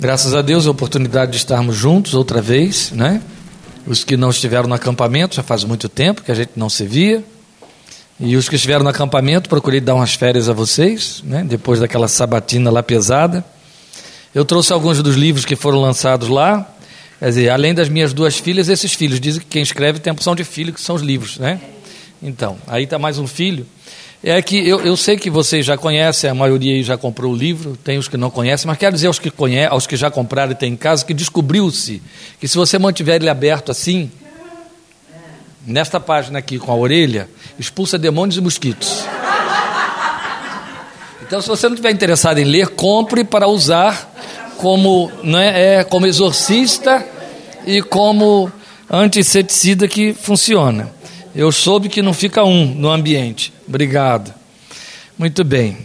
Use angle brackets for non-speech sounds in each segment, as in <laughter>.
Graças a Deus a oportunidade de estarmos juntos outra vez, né? Os que não estiveram no acampamento já faz muito tempo que a gente não se via. E os que estiveram no acampamento, procurei dar umas férias a vocês, né? Depois daquela sabatina lá pesada. Eu trouxe alguns dos livros que foram lançados lá. Quer dizer, além das minhas duas filhas, esses filhos. Dizem que quem escreve tem a opção de filho, que são os livros, né? Então, aí está mais um filho. É que eu, eu sei que vocês já conhecem, a maioria aí já comprou o livro, tem os que não conhecem, mas quero dizer aos que, conhe aos que já compraram e têm em casa que descobriu-se que se você mantiver ele aberto assim, nesta página aqui com a orelha, expulsa demônios e mosquitos. Então, se você não estiver interessado em ler, compre para usar como, né, é, como exorcista e como antisseticida que funciona. Eu soube que não fica um no ambiente. Obrigado. Muito bem.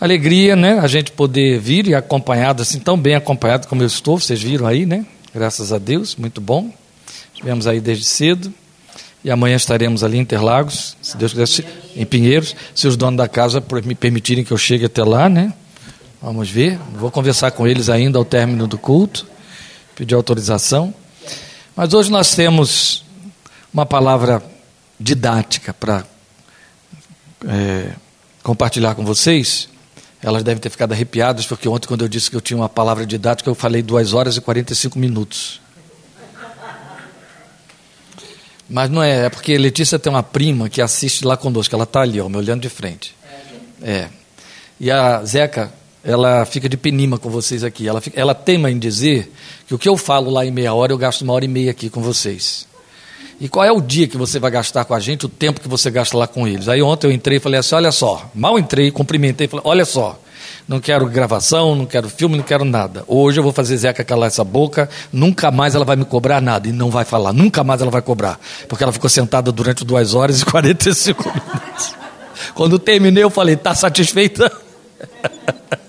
Alegria, né? A gente poder vir e acompanhado, assim, tão bem acompanhado como eu estou, vocês viram aí, né? Graças a Deus, muito bom. Estivemos aí desde cedo. E amanhã estaremos ali em Interlagos, se Deus quiser, em Pinheiros, se os donos da casa me permitirem que eu chegue até lá, né? Vamos ver. Vou conversar com eles ainda ao término do culto, pedir autorização. Mas hoje nós temos uma palavra didática para é, compartilhar com vocês. Elas devem ter ficado arrepiadas, porque ontem, quando eu disse que eu tinha uma palavra didática, eu falei 2 horas e 45 minutos. Mas não é, é porque Letícia tem uma prima que assiste lá conosco, ela está ali, ó, me olhando de frente. É. E a Zeca, ela fica de penima com vocês aqui. Ela, fica, ela teima em dizer que o que eu falo lá em meia hora, eu gasto uma hora e meia aqui com vocês. E qual é o dia que você vai gastar com a gente, o tempo que você gasta lá com eles? Aí ontem eu entrei e falei assim: olha só, mal entrei, cumprimentei, falei: olha só, não quero gravação, não quero filme, não quero nada. Hoje eu vou fazer Zeca calar essa boca, nunca mais ela vai me cobrar nada. E não vai falar, nunca mais ela vai cobrar. Porque ela ficou sentada durante duas horas e 45 minutos. <laughs> Quando terminei, eu falei: está satisfeita? <laughs>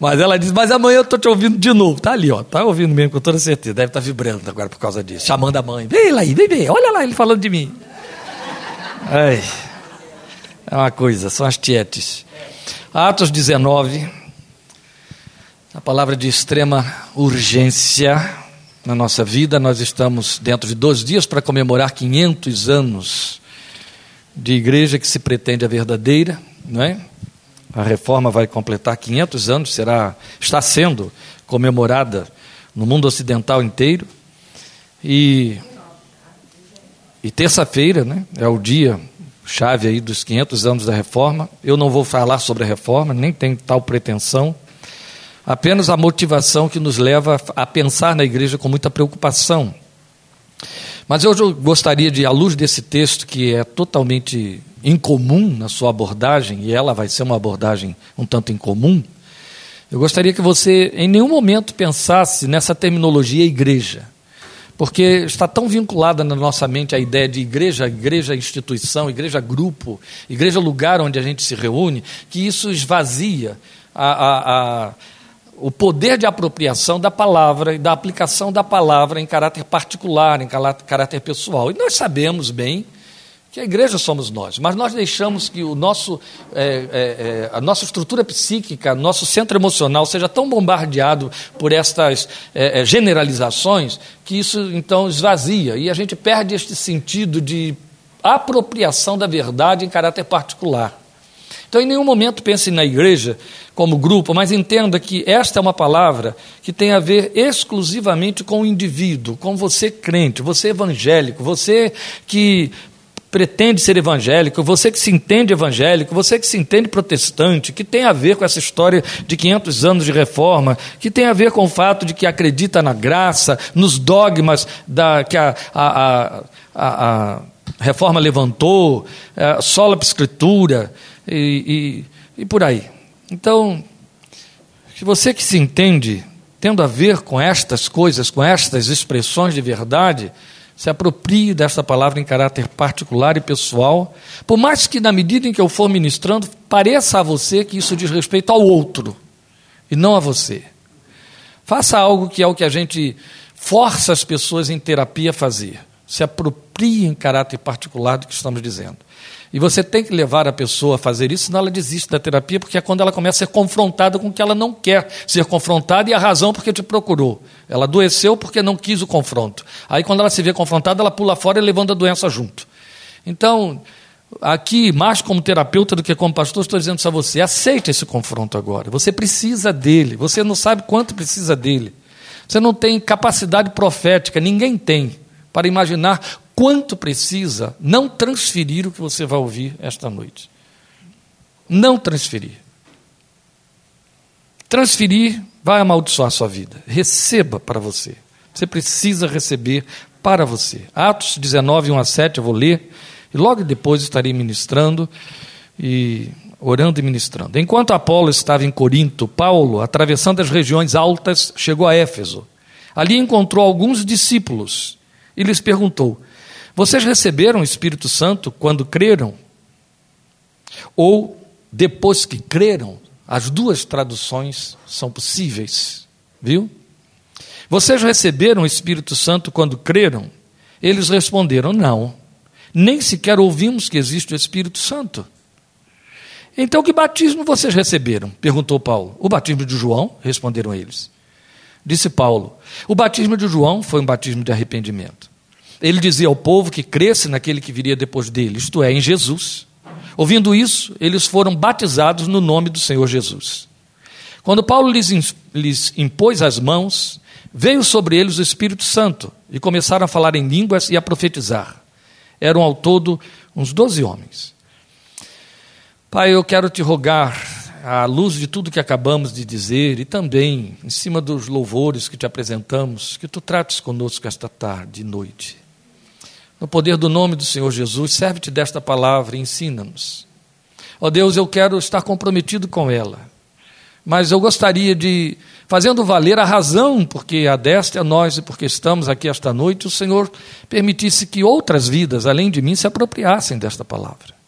Mas ela diz, mas amanhã eu estou te ouvindo de novo. Tá ali, ó. Tá ouvindo mesmo, com toda certeza. Deve estar tá vibrando agora por causa disso. Chamando a mãe. Vem lá aí, vem, vem. Olha lá ele falando de mim. Ai. É uma coisa, são as tietes. Atos 19. A palavra de extrema urgência na nossa vida. Nós estamos dentro de dois dias para comemorar 500 anos de igreja que se pretende a verdadeira, não é? A reforma vai completar 500 anos, será, está sendo comemorada no mundo ocidental inteiro. E, e terça-feira né, é o dia chave aí dos 500 anos da reforma. Eu não vou falar sobre a reforma, nem tenho tal pretensão. Apenas a motivação que nos leva a pensar na igreja com muita preocupação. Mas eu gostaria de, à luz desse texto que é totalmente incomum na sua abordagem, e ela vai ser uma abordagem um tanto incomum, eu gostaria que você em nenhum momento pensasse nessa terminologia igreja, porque está tão vinculada na nossa mente a ideia de igreja, igreja instituição, igreja grupo, igreja lugar onde a gente se reúne, que isso esvazia a, a, a o poder de apropriação da palavra e da aplicação da palavra em caráter particular, em caráter pessoal. E nós sabemos bem que a igreja somos nós, mas nós deixamos que o nosso, é, é, é, a nossa estrutura psíquica, nosso centro emocional seja tão bombardeado por estas é, é, generalizações que isso então esvazia e a gente perde este sentido de apropriação da verdade em caráter particular. Então, em nenhum momento pense na igreja como grupo, mas entenda que esta é uma palavra que tem a ver exclusivamente com o indivíduo, com você crente, você evangélico, você que pretende ser evangélico, você que se entende evangélico, você que se entende protestante, que tem a ver com essa história de 500 anos de reforma, que tem a ver com o fato de que acredita na graça, nos dogmas da, que a, a, a, a reforma levantou, a sola escritura e, e, e por aí. Então, se você que se entende, tendo a ver com estas coisas, com estas expressões de verdade, se aproprie dessa palavra em caráter particular e pessoal, por mais que na medida em que eu for ministrando, pareça a você que isso diz respeito ao outro e não a você. Faça algo que é o que a gente força as pessoas em terapia a fazer. Se aproprie em caráter particular do que estamos dizendo. E você tem que levar a pessoa a fazer isso, senão ela desiste da terapia, porque é quando ela começa a ser confrontada com o que ela não quer ser confrontada e a razão porque te procurou. Ela adoeceu porque não quis o confronto. Aí, quando ela se vê confrontada, ela pula fora levando a doença junto. Então, aqui, mais como terapeuta do que como pastor, estou dizendo isso a você: aceite esse confronto agora. Você precisa dele. Você não sabe quanto precisa dele. Você não tem capacidade profética, ninguém tem, para imaginar quanto precisa não transferir o que você vai ouvir esta noite. Não transferir. Transferir vai amaldiçoar a sua vida. Receba para você. Você precisa receber para você. Atos 19, 1 a 7, eu vou ler, e logo depois estarei ministrando e orando e ministrando. Enquanto Apolo estava em Corinto, Paulo, atravessando as regiões altas, chegou a Éfeso. Ali encontrou alguns discípulos e lhes perguntou: vocês receberam o Espírito Santo quando creram? Ou depois que creram? As duas traduções são possíveis, viu? Vocês receberam o Espírito Santo quando creram? Eles responderam: Não, nem sequer ouvimos que existe o Espírito Santo. Então, que batismo vocês receberam? perguntou Paulo. O batismo de João, responderam eles. Disse Paulo: O batismo de João foi um batismo de arrependimento. Ele dizia ao povo que cresce naquele que viria depois dele, isto é, em Jesus. Ouvindo isso, eles foram batizados no nome do Senhor Jesus. Quando Paulo lhes, lhes impôs as mãos, veio sobre eles o Espírito Santo e começaram a falar em línguas e a profetizar. Eram ao todo uns doze homens. Pai, eu quero te rogar, à luz de tudo que acabamos de dizer e também em cima dos louvores que te apresentamos, que tu trates conosco esta tarde e noite. No poder do nome do Senhor Jesus, serve-te desta palavra e ensina-nos. Ó oh Deus, eu quero estar comprometido com ela, mas eu gostaria de, fazendo valer a razão porque adeste a nós e porque estamos aqui esta noite, o Senhor permitisse que outras vidas, além de mim, se apropriassem desta palavra.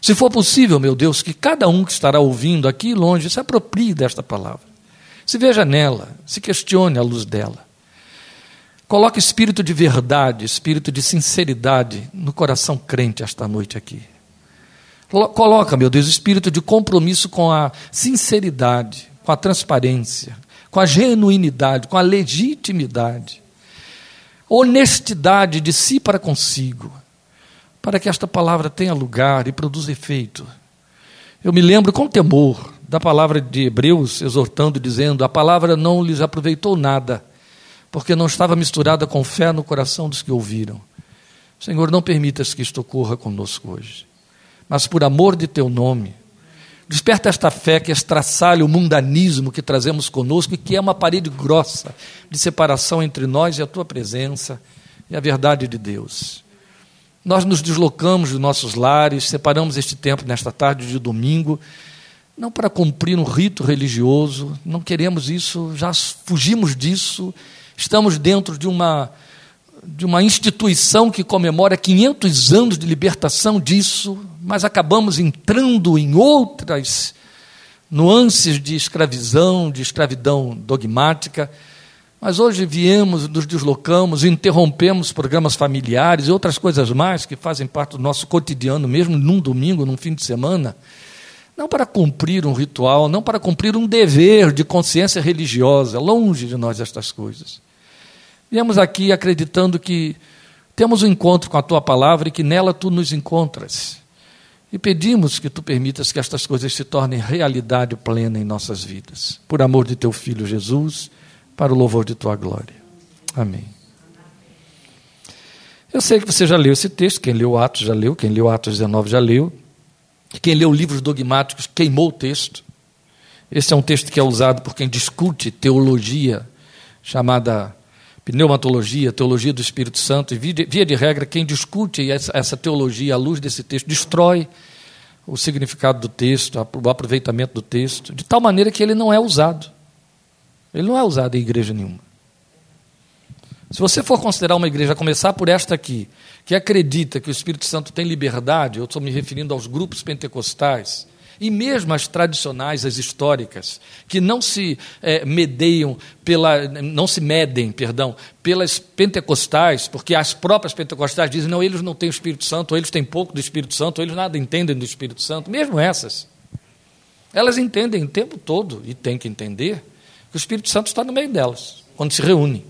Se for possível, meu Deus, que cada um que estará ouvindo aqui longe se aproprie desta palavra. Se veja nela, se questione à luz dela. Coloque espírito de verdade, espírito de sinceridade no coração crente esta noite aqui. Coloca, meu Deus, espírito de compromisso com a sinceridade, com a transparência, com a genuinidade, com a legitimidade, honestidade de si para consigo, para que esta palavra tenha lugar e produza efeito. Eu me lembro com temor da palavra de Hebreus, exortando, dizendo: a palavra não lhes aproveitou nada porque não estava misturada com fé no coração dos que ouviram. Senhor, não permitas que isto ocorra conosco hoje, mas por amor de teu nome, desperta esta fé que estraçalha o mundanismo que trazemos conosco e que é uma parede grossa de separação entre nós e a tua presença e a verdade de Deus. Nós nos deslocamos dos nossos lares, separamos este tempo nesta tarde de domingo, não para cumprir um rito religioso, não queremos isso, já fugimos disso Estamos dentro de uma, de uma instituição que comemora 500 anos de libertação disso, mas acabamos entrando em outras nuances de escravidão, de escravidão dogmática. Mas hoje viemos, nos deslocamos, interrompemos programas familiares e outras coisas mais que fazem parte do nosso cotidiano, mesmo num domingo, num fim de semana, não para cumprir um ritual, não para cumprir um dever de consciência religiosa, longe de nós estas coisas. Viemos aqui acreditando que temos um encontro com a tua palavra e que nela tu nos encontras. E pedimos que tu permitas que estas coisas se tornem realidade plena em nossas vidas. Por amor de teu filho Jesus, para o louvor de tua glória. Amém. Eu sei que você já leu esse texto, quem leu Atos já leu, quem leu Atos 19 já leu. Quem leu livros dogmáticos queimou o texto. Esse é um texto que é usado por quem discute teologia, chamada pneumatologia, teologia do Espírito Santo, e via de regra, quem discute essa teologia à luz desse texto destrói o significado do texto, o aproveitamento do texto, de tal maneira que ele não é usado. Ele não é usado em igreja nenhuma. Se você for considerar uma igreja, a começar por esta aqui, que acredita que o Espírito Santo tem liberdade, eu estou me referindo aos grupos pentecostais, E mesmo as tradicionais, as históricas, que não se é, medeiam pela, não se medem, perdão, pelas pentecostais, porque as próprias pentecostais dizem, não, eles não têm o Espírito Santo, ou eles têm pouco do Espírito Santo, ou eles nada entendem do Espírito Santo, mesmo essas. Elas entendem o tempo todo, e têm que entender, que o Espírito Santo está no meio delas, quando se reúnem.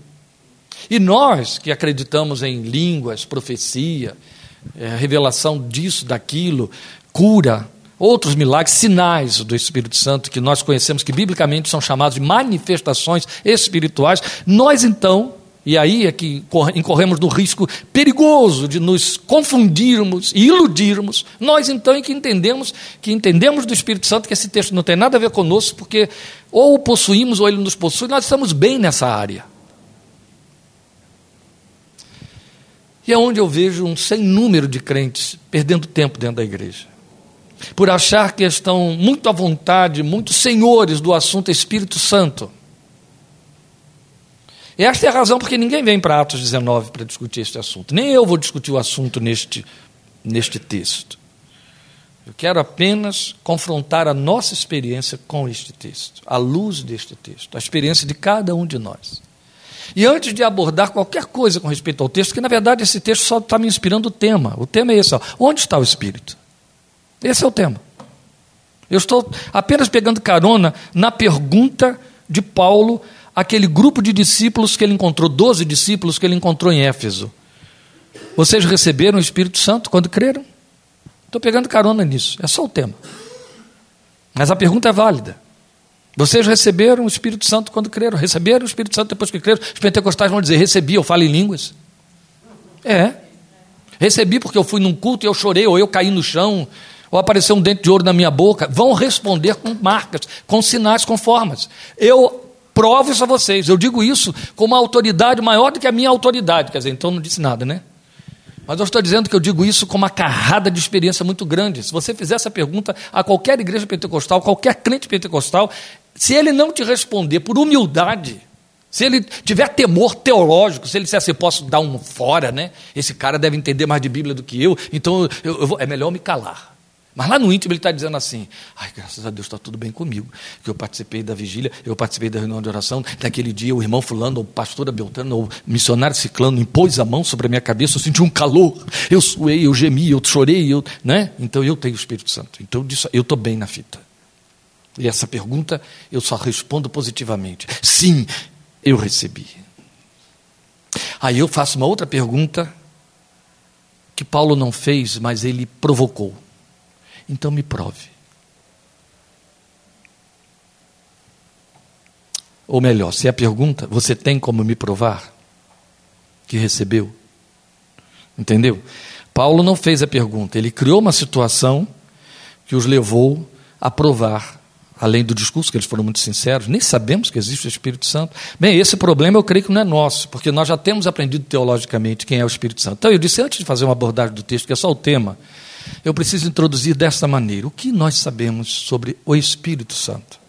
E nós que acreditamos em línguas, profecia, é, revelação disso, daquilo, cura, outros milagres, sinais do Espírito Santo que nós conhecemos, que biblicamente são chamados de manifestações espirituais, nós então, e aí é que incorremos no risco perigoso de nos confundirmos e iludirmos, nós então é que entendemos que entendemos do Espírito Santo que esse texto não tem nada a ver conosco, porque ou o possuímos ou ele nos possui, nós estamos bem nessa área. E é onde eu vejo um sem número de crentes perdendo tempo dentro da igreja por achar que estão muito à vontade, muito senhores do assunto Espírito Santo. Esta é a razão porque ninguém vem para Atos 19 para discutir este assunto. Nem eu vou discutir o assunto neste, neste texto. Eu quero apenas confrontar a nossa experiência com este texto, à luz deste texto, a experiência de cada um de nós. E antes de abordar qualquer coisa com respeito ao texto, que na verdade esse texto só está me inspirando o tema. O tema é esse: ó, onde está o Espírito? Esse é o tema. Eu estou apenas pegando carona na pergunta de Paulo àquele grupo de discípulos que ele encontrou, doze discípulos que ele encontrou em Éfeso. Vocês receberam o Espírito Santo quando creram? Estou pegando carona nisso, é só o tema. Mas a pergunta é válida. Vocês receberam o Espírito Santo quando creram? Receberam o Espírito Santo depois que creram? Os pentecostais vão dizer: recebi, eu falo em línguas. É. Recebi porque eu fui num culto e eu chorei, ou eu caí no chão, ou apareceu um dente de ouro na minha boca, vão responder com marcas, com sinais, com formas. Eu provo isso a vocês, eu digo isso com uma autoridade maior do que a minha autoridade, quer dizer, então não disse nada, né? Mas eu estou dizendo que eu digo isso com uma carrada de experiência muito grande. Se você fizer essa pergunta a qualquer igreja pentecostal, qualquer crente pentecostal, se ele não te responder por humildade, se ele tiver temor teológico, se ele disser assim, posso dar um fora, né? Esse cara deve entender mais de Bíblia do que eu, então eu, eu vou, é melhor me calar. Mas lá no íntimo ele está dizendo assim: ai, graças a Deus está tudo bem comigo. Que eu participei da vigília, eu participei da reunião de oração. Naquele dia, o irmão Fulano, ou pastora Beltrano, ou missionário Ciclano impôs a mão sobre a minha cabeça. Eu senti um calor. Eu suei, eu gemi, eu chorei. Eu, né? Então eu tenho o Espírito Santo. Então eu estou bem na fita. E essa pergunta eu só respondo positivamente: sim, eu recebi. Aí eu faço uma outra pergunta que Paulo não fez, mas ele provocou. Então me prove. Ou melhor, se é a pergunta, você tem como me provar que recebeu? Entendeu? Paulo não fez a pergunta, ele criou uma situação que os levou a provar, além do discurso, que eles foram muito sinceros, nem sabemos que existe o Espírito Santo. Bem, esse problema eu creio que não é nosso, porque nós já temos aprendido teologicamente quem é o Espírito Santo. Então eu disse antes de fazer uma abordagem do texto, que é só o tema, eu preciso introduzir desta maneira: o que nós sabemos sobre o Espírito Santo?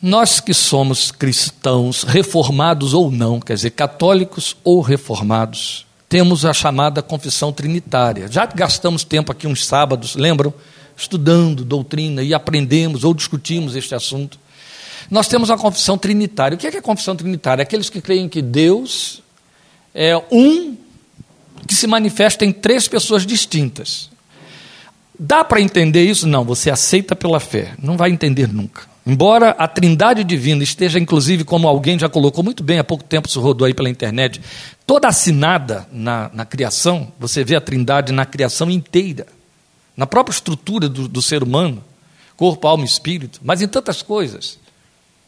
Nós que somos cristãos, reformados ou não, quer dizer, católicos ou reformados, temos a chamada confissão trinitária. Já gastamos tempo aqui uns sábados, lembram? Estudando doutrina e aprendemos ou discutimos este assunto. Nós temos a confissão trinitária. O que é, que é a confissão trinitária? Aqueles que creem que Deus é um que se manifesta em três pessoas distintas. Dá para entender isso? Não, você aceita pela fé, não vai entender nunca. Embora a trindade divina esteja, inclusive, como alguém já colocou muito bem, há pouco tempo se rodou aí pela internet, toda assinada na, na criação, você vê a trindade na criação inteira, na própria estrutura do, do ser humano, corpo, alma e espírito, mas em tantas coisas.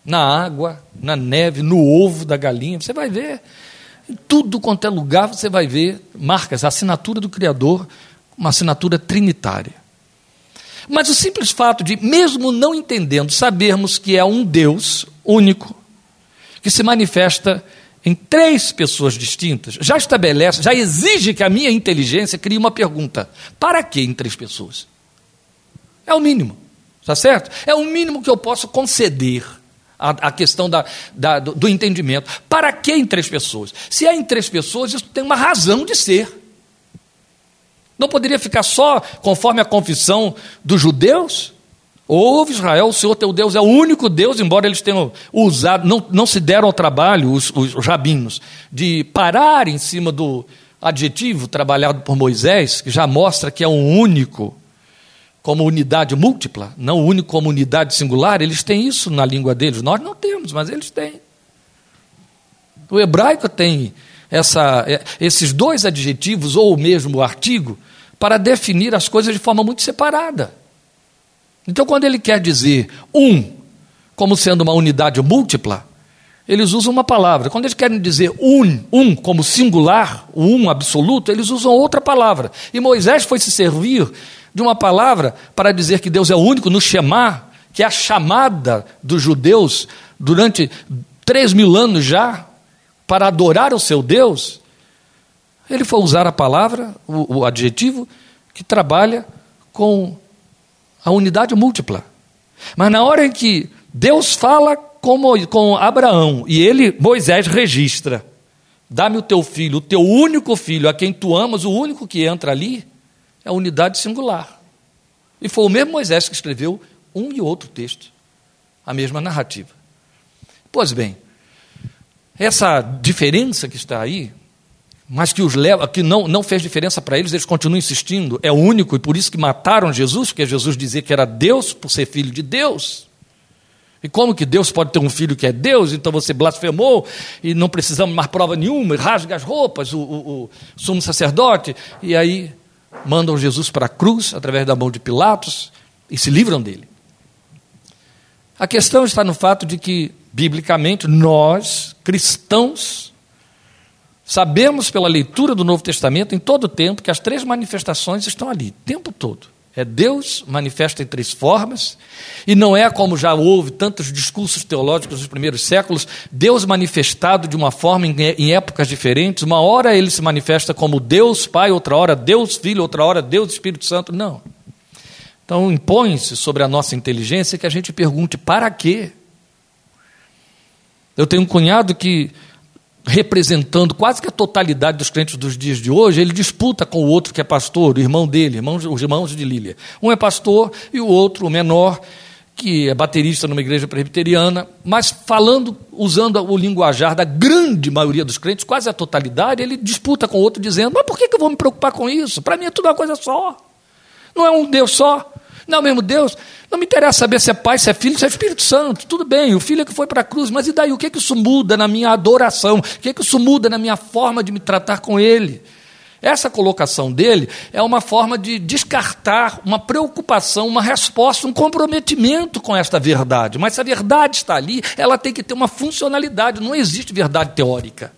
Na água, na neve, no ovo da galinha, você vai ver tudo quanto é lugar você vai ver marcas, a assinatura do Criador, uma assinatura trinitária. Mas o simples fato de, mesmo não entendendo, sabermos que é um Deus único, que se manifesta em três pessoas distintas, já estabelece, já exige que a minha inteligência crie uma pergunta: para que em três pessoas? É o mínimo, está certo? É o mínimo que eu posso conceder a, a questão da, da, do, do entendimento. Para que em três pessoas? Se é em três pessoas, isso tem uma razão de ser. Não poderia ficar só conforme a confissão dos judeus? Ouve Israel, o Senhor teu Deus é o único Deus, embora eles tenham usado, não, não se deram ao trabalho, os, os, os rabinos, de parar em cima do adjetivo trabalhado por Moisés, que já mostra que é um único como unidade múltipla, não único como unidade singular, eles têm isso na língua deles. Nós não temos, mas eles têm. O hebraico tem essa, é, esses dois adjetivos, ou mesmo o artigo, para definir as coisas de forma muito separada. Então, quando ele quer dizer um como sendo uma unidade múltipla, eles usam uma palavra. Quando eles querem dizer um, um como singular, um absoluto, eles usam outra palavra. E Moisés foi se servir de uma palavra para dizer que Deus é o único no Shema, que é a chamada dos judeus durante três mil anos já, para adorar o seu Deus. Ele foi usar a palavra, o, o adjetivo, que trabalha com a unidade múltipla. Mas na hora em que Deus fala com, com Abraão e ele, Moisés, registra: dá-me o teu filho, o teu único filho, a quem tu amas, o único que entra ali, é a unidade singular. E foi o mesmo Moisés que escreveu um e outro texto, a mesma narrativa. Pois bem, essa diferença que está aí, mas que os leva, que não, não fez diferença para eles, eles continuam insistindo, é único e por isso que mataram Jesus, porque Jesus dizia que era Deus por ser filho de Deus. E como que Deus pode ter um filho que é Deus? Então você blasfemou e não precisamos mais prova nenhuma, rasga as roupas, o, o, o sumo sacerdote, e aí mandam Jesus para a cruz através da mão de Pilatos e se livram dele. A questão está no fato de que, biblicamente, nós, cristãos, sabemos pela leitura do Novo Testamento em todo o tempo que as três manifestações estão ali, o tempo todo. É Deus manifesta em três formas, e não é como já houve tantos discursos teológicos nos primeiros séculos, Deus manifestado de uma forma em, épocas diferentes. Uma hora ele se manifesta como Deus Pai, outra hora Deus Filho, outra hora Deus Espírito Santo. Não. Então impõe-se sobre a nossa inteligência que a gente pergunte: para quê? Eu tenho um cunhado que representando quase que a totalidade dos crentes dos dias de hoje, ele disputa com o outro que é pastor, o irmão dele, irmãos, os irmãos de Lília. Um é pastor e o outro, o menor, que é baterista numa igreja presbiteriana, mas falando, usando o linguajar da grande maioria dos crentes, quase a totalidade, ele disputa com o outro dizendo: Mas por que eu vou me preocupar com isso? Para mim é tudo uma coisa só. Não é um Deus só. Não é o mesmo Deus. Não me interessa saber se é Pai, se é Filho, se é Espírito Santo. Tudo bem, o Filho é que foi para a cruz, mas e daí? O que, é que isso muda na minha adoração? O que, é que isso muda na minha forma de me tratar com Ele? Essa colocação dele é uma forma de descartar uma preocupação, uma resposta, um comprometimento com esta verdade. Mas se a verdade está ali, ela tem que ter uma funcionalidade, não existe verdade teórica.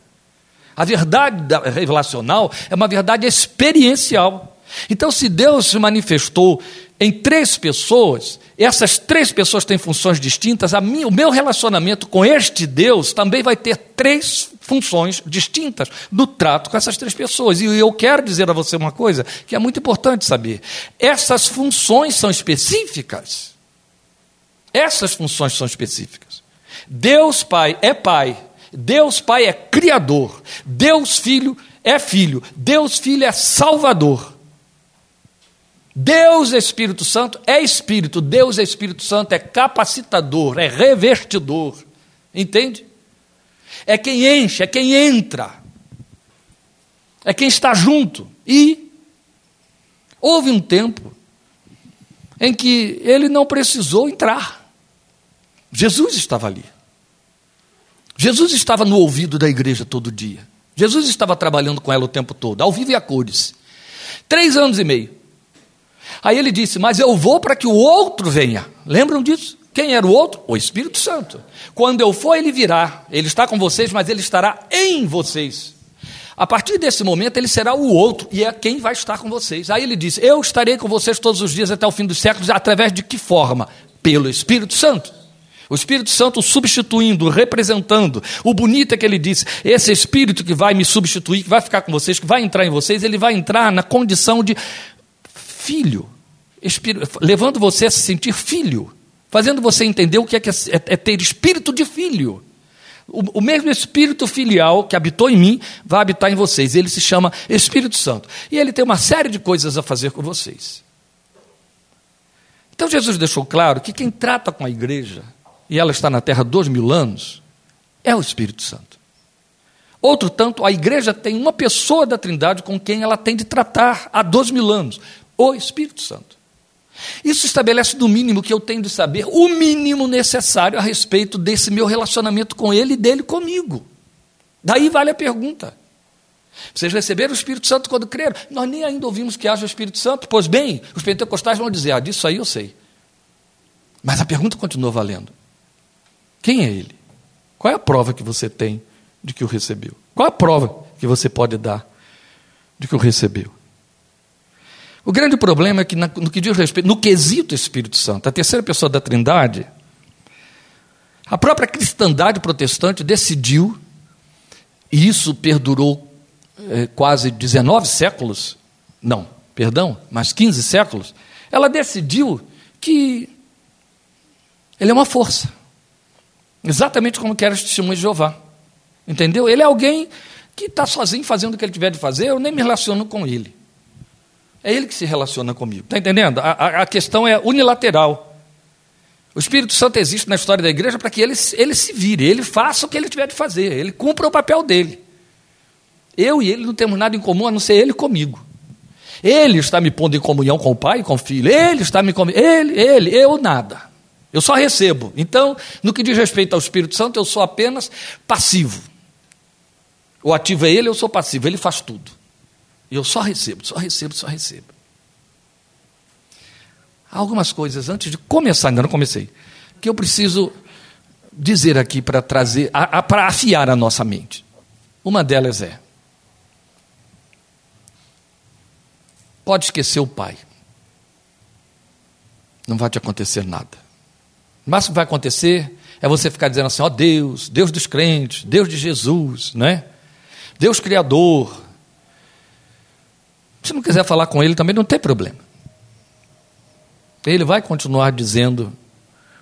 A verdade revelacional é uma verdade experiencial. Então, se Deus se manifestou em três pessoas, essas três pessoas têm funções distintas, minha, o meu relacionamento com este Deus também vai ter três funções distintas no trato com essas três pessoas. E eu quero dizer a você uma coisa que é muito importante saber: essas funções são específicas. Essas funções são específicas. Deus Pai é Pai, Deus Pai é Criador, Deus Filho é Filho, Deus Filho é Salvador. Deus Espírito Santo é Espírito, Deus Espírito Santo é capacitador, é revestidor. Entende? É quem enche, é quem entra, é quem está junto. E houve um tempo em que ele não precisou entrar. Jesus estava ali. Jesus estava no ouvido da igreja todo dia. Jesus estava trabalhando com ela o tempo todo, ao vivo e a cores. Três anos e meio. Aí ele disse: Mas eu vou para que o outro venha. Lembram disso? Quem era o outro? O Espírito Santo. Quando eu for, ele virá. Ele está com vocês, mas ele estará em vocês. A partir desse momento, ele será o outro e é quem vai estar com vocês. Aí ele disse: Eu estarei com vocês todos os dias até o fim dos séculos, através de que forma? Pelo Espírito Santo. O Espírito Santo substituindo, representando. O bonito é que ele disse: esse Espírito que vai me substituir, que vai ficar com vocês, que vai entrar em vocês, ele vai entrar na condição de filho, levando você a se sentir filho, fazendo você entender o que é, que é, é ter espírito de filho. O, o, mesmo Espírito filial que habitou em mim vai habitar em vocês. Ele se chama Espírito Santo. E ele tem uma série de coisas a fazer com vocês. Então Jesus deixou claro que quem trata com a igreja, e ela está na terra dois mil anos, é o Espírito Santo. Outro tanto, a igreja tem uma pessoa da Trindade com quem ela tem de tratar há dois mil anos, o Espírito Santo. Isso estabelece no mínimo que eu tenho de saber o mínimo necessário a respeito desse meu relacionamento com Ele e dele comigo. Daí vale a pergunta. Vocês receberam o Espírito Santo quando creram? Nós nem ainda ouvimos que haja o Espírito Santo. Pois bem, os pentecostais vão dizer: Ah, disso aí eu sei. Mas a pergunta continua valendo: Quem é Ele? Qual é a prova que você tem de que o recebeu? Qual é a prova que você pode dar de que o recebeu? O grande problema é que, no que diz respeito, no quesito Espírito Santo, a terceira pessoa da Trindade, a própria cristandade protestante decidiu, e isso perdurou é, quase 19 séculos, não, perdão, mas 15 séculos, ela decidiu que ele é uma força. Exatamente como quer os testemunhos de Jeová. Entendeu? Ele é alguém que está sozinho fazendo o que ele tiver de fazer, eu nem me relaciono com ele. É ele que se relaciona comigo. Está entendendo? A, a, a, questão é unilateral. O Espírito Santo existe na história da igreja para que ele, ele se vire, ele faça o que ele tiver de fazer, ele cumpra o papel dele. Eu e ele não temos nada em comum a não ser ele comigo. Ele está me pondo em comunhão com o Pai e com o Filho. Ele está me Ele, ele, eu nada. Eu só recebo. Então, no que diz respeito ao Espírito Santo, eu sou apenas passivo. O ativo é ele, eu sou passivo. Ele faz tudo. E eu só recebo, só recebo, só recebo. Há algumas coisas, antes de começar, ainda não comecei, que eu preciso dizer aqui para trazer, para afiar a nossa mente. Uma delas é: Pode esquecer o pai. Não vai te acontecer nada. O máximo que vai acontecer é você ficar dizendo assim: ó oh, Deus, Deus dos crentes, Deus de Jesus, né? Deus Criador. Se não quiser falar com Ele também não tem problema. Ele vai continuar dizendo: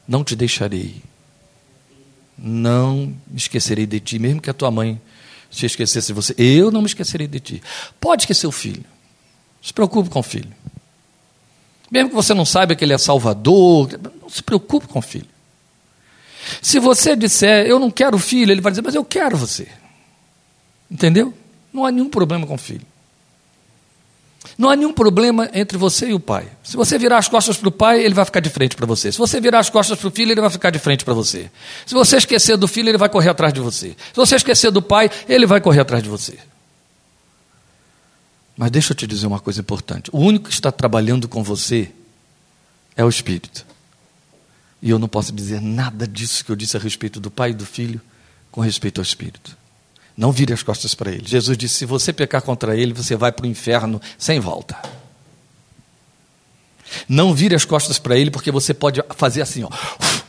Não te deixarei. Não me esquecerei de ti, mesmo que a tua mãe se esquecesse de você. Eu não me esquecerei de ti. Pode esquecer o filho. Se preocupe com o filho. Mesmo que você não saiba que ele é salvador, não se preocupe com o filho. Se você disser, eu não quero filho, ele vai dizer, mas eu quero você. Entendeu? Não há nenhum problema com o filho. Não há nenhum problema entre você e o pai. Se você virar as costas para o pai, ele vai ficar de frente para você. Se você virar as costas para o filho, ele vai ficar de frente para você. Se você esquecer do filho, ele vai correr atrás de você. Se você esquecer do pai, ele vai correr atrás de você. Mas deixa eu te dizer uma coisa importante: o único que está trabalhando com você é o Espírito. E eu não posso dizer nada disso que eu disse a respeito do Pai e do Filho com respeito ao Espírito. Não vire as costas para ele. Jesus disse: se você pecar contra ele, você vai para o inferno sem volta. Não vire as costas para ele, porque você pode fazer assim, ó,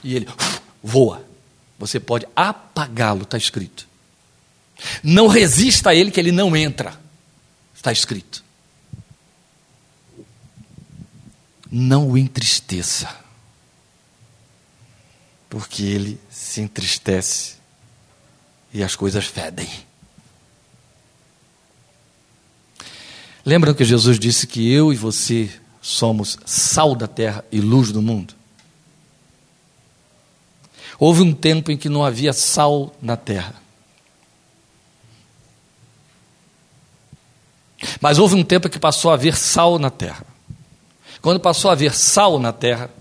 e ele voa. Você pode apagá-lo, está escrito. Não resista a ele, que ele não entra. Está escrito. Não o entristeça, porque ele se entristece e as coisas fedem. Lembram que Jesus disse que eu e você somos sal da terra e luz do mundo? Houve um tempo em que não havia sal na terra. Mas houve um tempo que passou a haver sal na terra. Quando passou a haver sal na terra,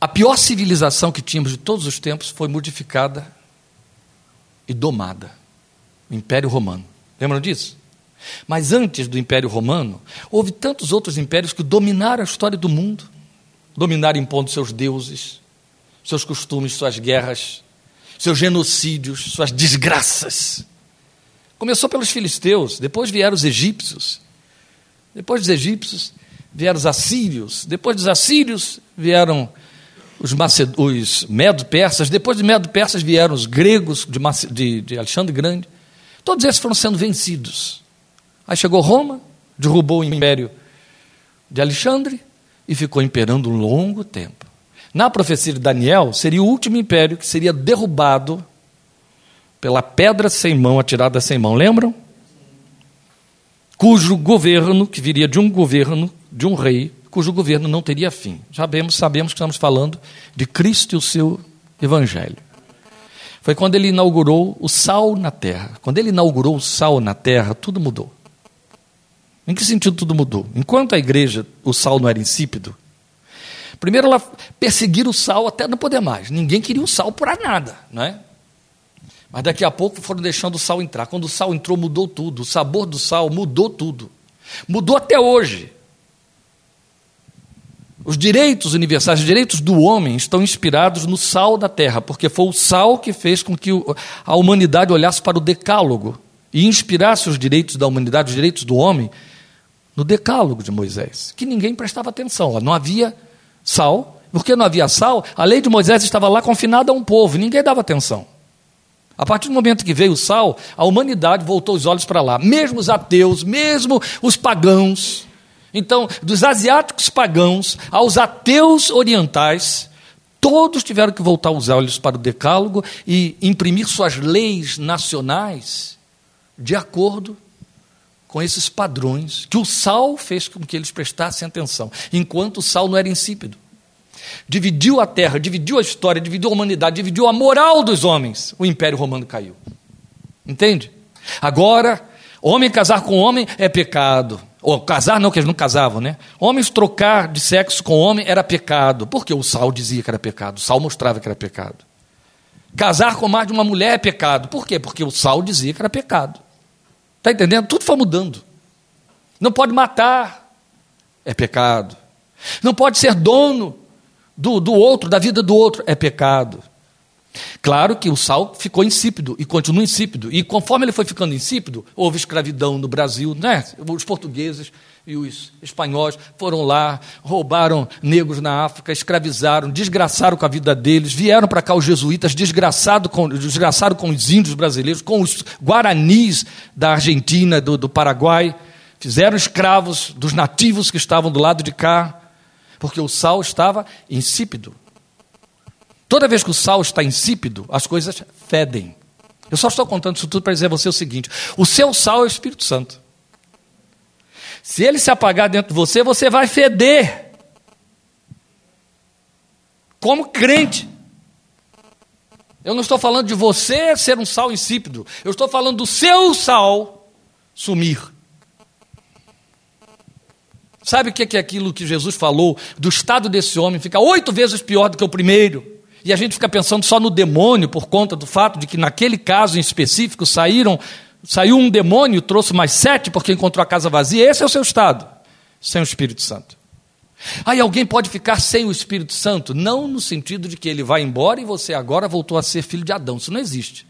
a pior civilização que tínhamos de todos os tempos foi modificada e domada o Império Romano. Lembram disso? Mas antes do Império Romano, houve tantos outros impérios que dominaram a história do mundo dominaram impondo seus deuses, seus costumes, suas guerras, seus genocídios, suas desgraças. Começou pelos filisteus, depois vieram os egípcios. Depois dos egípcios vieram os assírios. Depois dos assírios vieram os, Maced... os medo-persas. Depois dos medo-persas vieram os gregos de, Mace... de, de Alexandre Grande. Todos esses foram sendo vencidos. Aí chegou Roma, derrubou o império de Alexandre e ficou imperando um longo tempo. Na profecia de Daniel, seria o último império que seria derrubado pela pedra sem mão, atirada sem mão. Lembram? Cujo governo, que viria de um governo, de um rei, cujo governo não teria fim. Sabemos, sabemos que estamos falando de Cristo e o seu evangelho. Foi quando ele inaugurou o sal na terra. Quando ele inaugurou o sal na terra, tudo mudou. Em que sentido tudo mudou? Enquanto a igreja, o sal não era insípido, primeiro ela perseguiram o sal até não poder mais. Ninguém queria o sal por nada, não é? Mas daqui a pouco foram deixando o sal entrar. Quando o sal entrou, mudou tudo. O sabor do sal mudou tudo. Mudou até hoje. Os direitos universais, os direitos do homem estão inspirados no sal da terra, porque foi o sal que fez com que a humanidade olhasse para o decálogo e inspirasse os direitos da humanidade, os direitos do homem, no decálogo de Moisés, que ninguém prestava atenção. Não havia sal, porque não havia sal, a lei de Moisés estava lá confinada a um povo, ninguém dava atenção. A partir do momento que veio o sal, a humanidade voltou os olhos para lá, mesmo os ateus, mesmo os pagãos então, dos asiáticos pagãos aos ateus orientais, todos tiveram que voltar os olhos para o Decálogo e imprimir suas leis nacionais de acordo com esses padrões que o sal fez com que eles prestassem atenção, enquanto o sal não era insípido. Dividiu a terra, dividiu a história, dividiu a humanidade, dividiu a moral dos homens. O Império Romano caiu. Entende? Agora, homem casar com homem é pecado. Ou casar, não, que eles não casavam, né? Homens trocar de sexo com homem era pecado. Porque o sal dizia que era pecado, o sal mostrava que era pecado. Casar com mais de uma mulher é pecado. Por quê? Porque o sal dizia que era pecado. Está entendendo? Tudo foi mudando. Não pode matar, é pecado. Não pode ser dono do, do outro, da vida do outro, é pecado. Claro que o sal ficou insípido e continua insípido. E conforme ele foi ficando insípido, houve escravidão no Brasil. Né? Os portugueses e os espanhóis foram lá, roubaram negros na África, escravizaram, desgraçaram com a vida deles, vieram para cá os jesuítas, desgraçado com, desgraçaram com os índios brasileiros, com os guaranis da Argentina, do, do Paraguai, fizeram escravos dos nativos que estavam do lado de cá, porque o sal estava insípido. Toda vez que o sal está insípido, as coisas fedem. Eu só estou contando isso tudo para dizer a você o seguinte: o seu sal é o Espírito Santo. Se ele se apagar dentro de você, você vai feder. Como crente. Eu não estou falando de você ser um sal insípido. Eu estou falando do seu sal sumir. Sabe o que é aquilo que Jesus falou do estado desse homem? Fica oito vezes pior do que o primeiro. E a gente fica pensando só no demônio por conta do fato de que naquele caso em específico saíram, saiu um demônio trouxe mais sete porque encontrou a casa vazia. Esse é o seu estado, sem o Espírito Santo. Aí alguém pode ficar sem o Espírito Santo? Não no sentido de que ele vai embora e você agora voltou a ser filho de Adão. Isso não existe.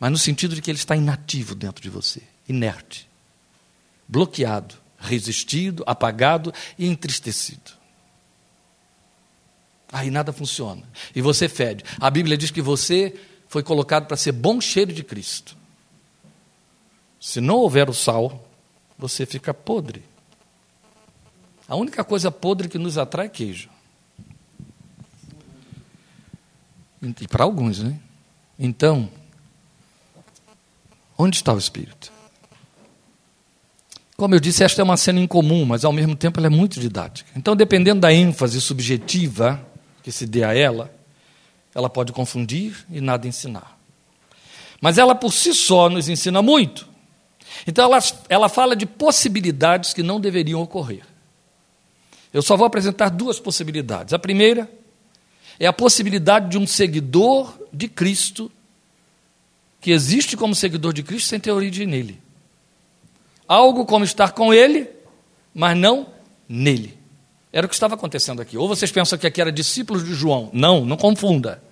Mas no sentido de que ele está inativo dentro de você, inerte, bloqueado, resistido, apagado e entristecido. Aí nada funciona. E você fede. A Bíblia diz que você foi colocado para ser bom cheiro de Cristo. Se não houver o sal, você fica podre. A única coisa podre que nos atrai é queijo. E para alguns, né? Então, onde está o Espírito? Como eu disse, esta é uma cena incomum, mas ao mesmo tempo ela é muito didática. Então, dependendo da ênfase subjetiva que se dê a ela, ela pode confundir e nada ensinar. Mas ela por si só nos ensina muito. Então ela, ela fala de possibilidades que não deveriam ocorrer. Eu só vou apresentar duas possibilidades. A primeira é a possibilidade de um seguidor de Cristo que existe como seguidor de Cristo sem ter origem nele. Algo como estar com ele, mas não nele. Era o que estava acontecendo aqui. Ou vocês pensam que aqui era discípulos de João. Não, não confunda.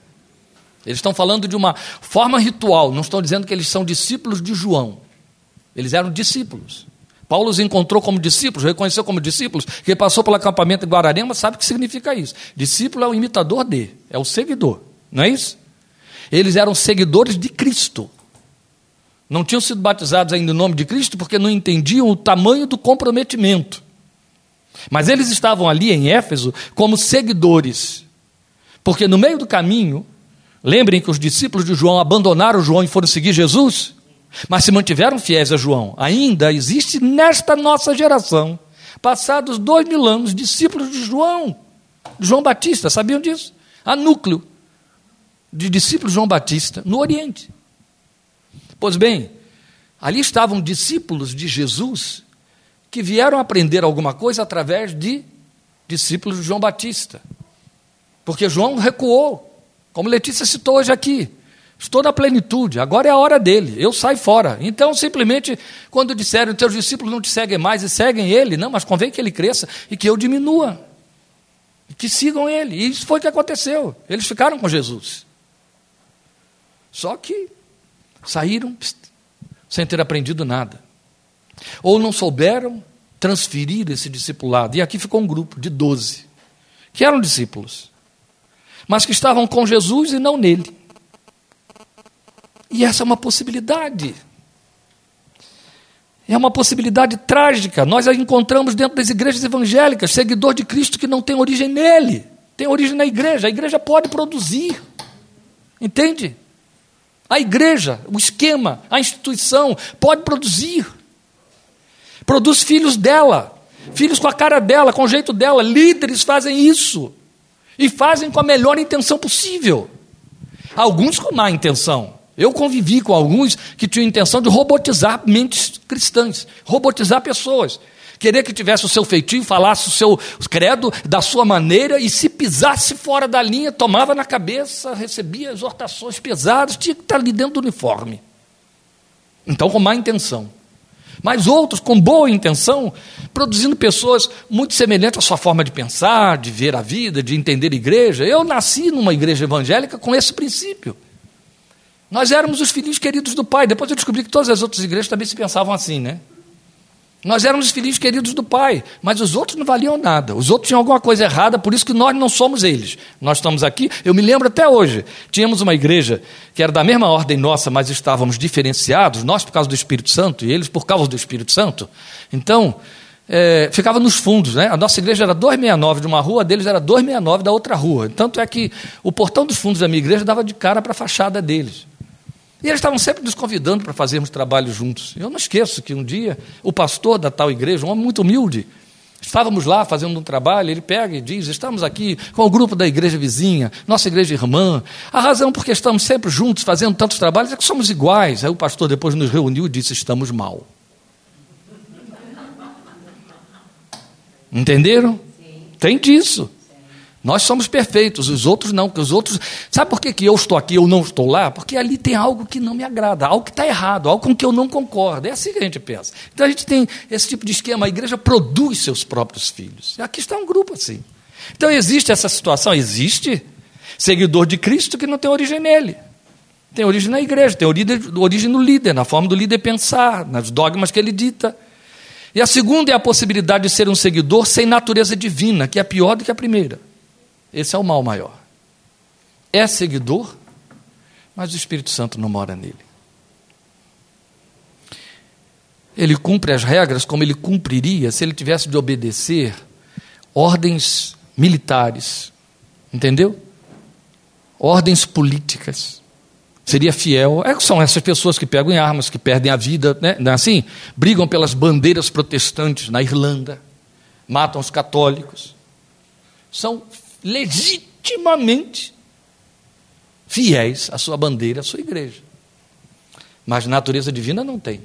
Eles estão falando de uma forma ritual, não estão dizendo que eles são discípulos de João. Eles eram discípulos. Paulo os encontrou como discípulos, reconheceu como discípulos, que passou pelo acampamento de Guararema, sabe o que significa isso. Discípulo é o imitador de, é o seguidor, não é isso? Eles eram seguidores de Cristo. Não tinham sido batizados ainda em nome de Cristo porque não entendiam o tamanho do comprometimento. Mas eles estavam ali em Éfeso como seguidores. Porque no meio do caminho, lembrem que os discípulos de João abandonaram João e foram seguir Jesus, mas se mantiveram fiéis a João. Ainda existe nesta nossa geração, passados dois mil anos, discípulos de João, João Batista, sabiam disso? Há núcleo de discípulos de João Batista no Oriente. Pois bem, ali estavam discípulos de Jesus que vieram aprender alguma coisa através de discípulos de João Batista. Porque João recuou, como Letícia citou hoje aqui. Estou na plenitude, agora é a hora dele, eu saio fora. Então, simplesmente, quando disseram, teus discípulos não te seguem mais e seguem ele, não, mas convém que ele cresça e que eu diminua. E que sigam ele. E isso foi o que aconteceu. Eles ficaram com Jesus. Só que saíram sem ter aprendido nada. Ou não souberam transferir esse discipulado. E aqui ficou um grupo de doze, que eram discípulos mas que estavam com Jesus e não nele. E essa é uma possibilidade. É uma possibilidade trágica. Nós a encontramos dentro das igrejas evangélicas, seguidor de Cristo que não tem origem nele, tem origem na igreja. A igreja pode produzir. Entende? A igreja, o esquema, a instituição pode produzir. Produz filhos dela, filhos com a cara dela, com o jeito dela. Líderes fazem isso. E fazem com a melhor intenção possível. Alguns com má intenção. Eu convivi com alguns que tinham intenção de robotizar mentes cristãs, robotizar pessoas. Querer que tivesse o seu feitio, falasse o seu credo da sua maneira e se pisasse fora da linha, tomava na cabeça, recebia exortações pesadas, tinha que estar ali dentro do uniforme. Então, com má intenção mas outros com boa intenção, produzindo pessoas muito semelhantes à sua forma de pensar, de ver a vida, de entender a igreja. Eu nasci numa igreja evangélica com esse princípio. Nós éramos os filhinhos queridos do Pai. Depois eu descobri que todas as outras igrejas também se pensavam assim, né? Nós éramos os filhos queridos do Pai, mas os outros não valiam nada. Os outros tinham alguma coisa errada, por isso que nós não somos eles. Nós estamos aqui, eu me lembro até hoje. Tínhamos uma igreja que era da mesma ordem nossa, mas estávamos diferenciados, nós por causa do Espírito Santo e eles por causa do Espírito Santo. Então, é, ficava nos fundos, né? A nossa igreja era 269 de uma rua, a deles era 269 da outra rua. Tanto é que o portão dos fundos da minha igreja dava de cara para a fachada deles. E eles estavam sempre nos convidando para fazermos trabalho juntos. Eu não esqueço que um dia o pastor da tal igreja, um homem muito humilde, estávamos lá fazendo um trabalho, ele pega e diz: Estamos aqui com o grupo da igreja vizinha, nossa igreja irmã. A razão porque estamos sempre juntos fazendo tantos trabalhos é que somos iguais. Aí o pastor depois nos reuniu e disse: Estamos mal. Entenderam? Tem disso. Nós somos perfeitos, os outros não, porque os outros. Sabe por que, que eu estou aqui eu não estou lá? Porque ali tem algo que não me agrada, algo que está errado, algo com que eu não concordo. É assim que a gente pensa. Então a gente tem esse tipo de esquema, a igreja produz seus próprios filhos. Aqui está um grupo assim. Então existe essa situação? Existe seguidor de Cristo que não tem origem nele. Tem origem na igreja, tem origem no líder, na forma do líder pensar, nos dogmas que ele dita. E a segunda é a possibilidade de ser um seguidor sem natureza divina, que é pior do que a primeira. Esse é o mal maior. É seguidor, mas o Espírito Santo não mora nele. Ele cumpre as regras como ele cumpriria se ele tivesse de obedecer ordens militares. Entendeu? Ordens políticas. Seria fiel. É, são essas pessoas que pegam em armas, que perdem a vida, né? Não é assim? Brigam pelas bandeiras protestantes na Irlanda, matam os católicos. São legitimamente fiéis à sua bandeira, à sua igreja. Mas natureza divina não tem.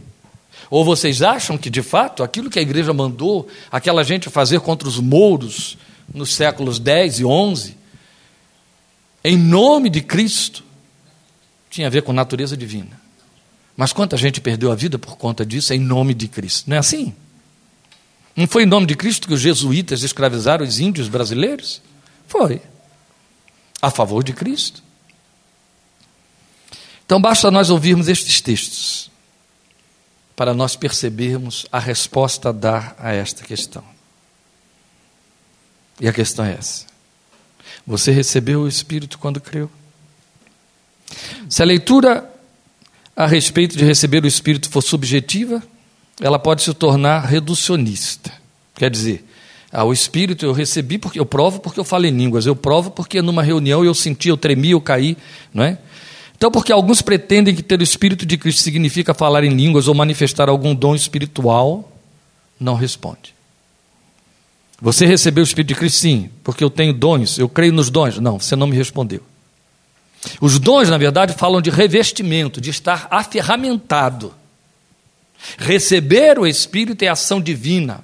Ou vocês acham que, de fato, aquilo que a igreja mandou aquela gente fazer contra os mouros nos séculos 10 e 11, em nome de Cristo, tinha a ver com natureza divina. Mas quanta gente perdeu a vida por conta disso em nome de Cristo? Não é assim? Não foi em nome de Cristo que os jesuítas escravizaram os índios brasileiros? Foi. A favor de Cristo. Então basta nós ouvirmos estes textos para nós percebermos a resposta a dar a esta questão. E a questão é essa: Você recebeu o Espírito quando creu? Se a leitura a respeito de receber o Espírito for subjetiva, ela pode se tornar reducionista. Quer dizer, Ah, o Espírito eu recebi porque eu provo porque eu falo em línguas, eu provo porque numa reunião eu senti, eu tremi, eu caí, não é? Então, porque alguns pretendem que ter o Espírito de Cristo significa falar em línguas ou manifestar algum dom espiritual, não responde. Você recebeu o Espírito de Cristo? Sim, porque eu tenho dons, eu creio nos dons. Não, você não me respondeu. Os dons, na verdade, falam de revestimento, de estar aferramentado. Receber o Espírito é ação divina.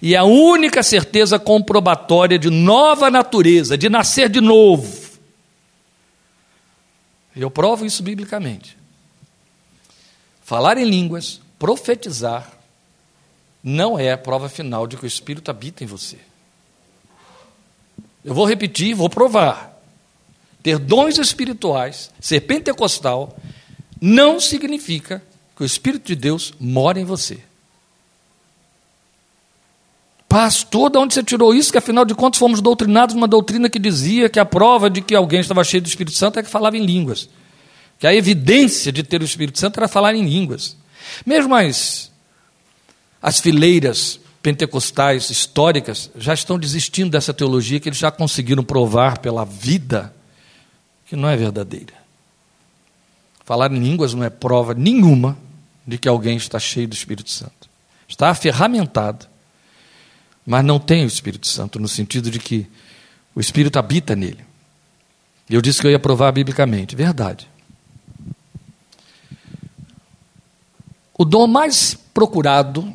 E a única certeza comprobatória de nova natureza, de nascer de novo. Eu provo isso biblicamente. Falar em línguas, profetizar, não é a prova final de que o Espírito habita em você. Eu vou repetir, vou provar. Ter dons espirituais, ser pentecostal, não significa que o Espírito de Deus mora em você. Pastor, de onde você tirou isso? Que afinal de contas fomos doutrinados numa doutrina que dizia que a prova de que alguém estava cheio do Espírito Santo é que falava em línguas. Que a evidência de ter o Espírito Santo era falar em línguas. Mesmo as as fileiras pentecostais históricas já estão desistindo dessa teologia que eles já conseguiram provar pela vida que não é verdadeira. Falar em línguas não é prova nenhuma de que alguém está cheio do Espírito Santo. Está aferramentado, mas não tem o Espírito Santo, no sentido de que o Espírito habita nele. Eu disse que eu ia provar biblicamente. Verdade. O dom mais procurado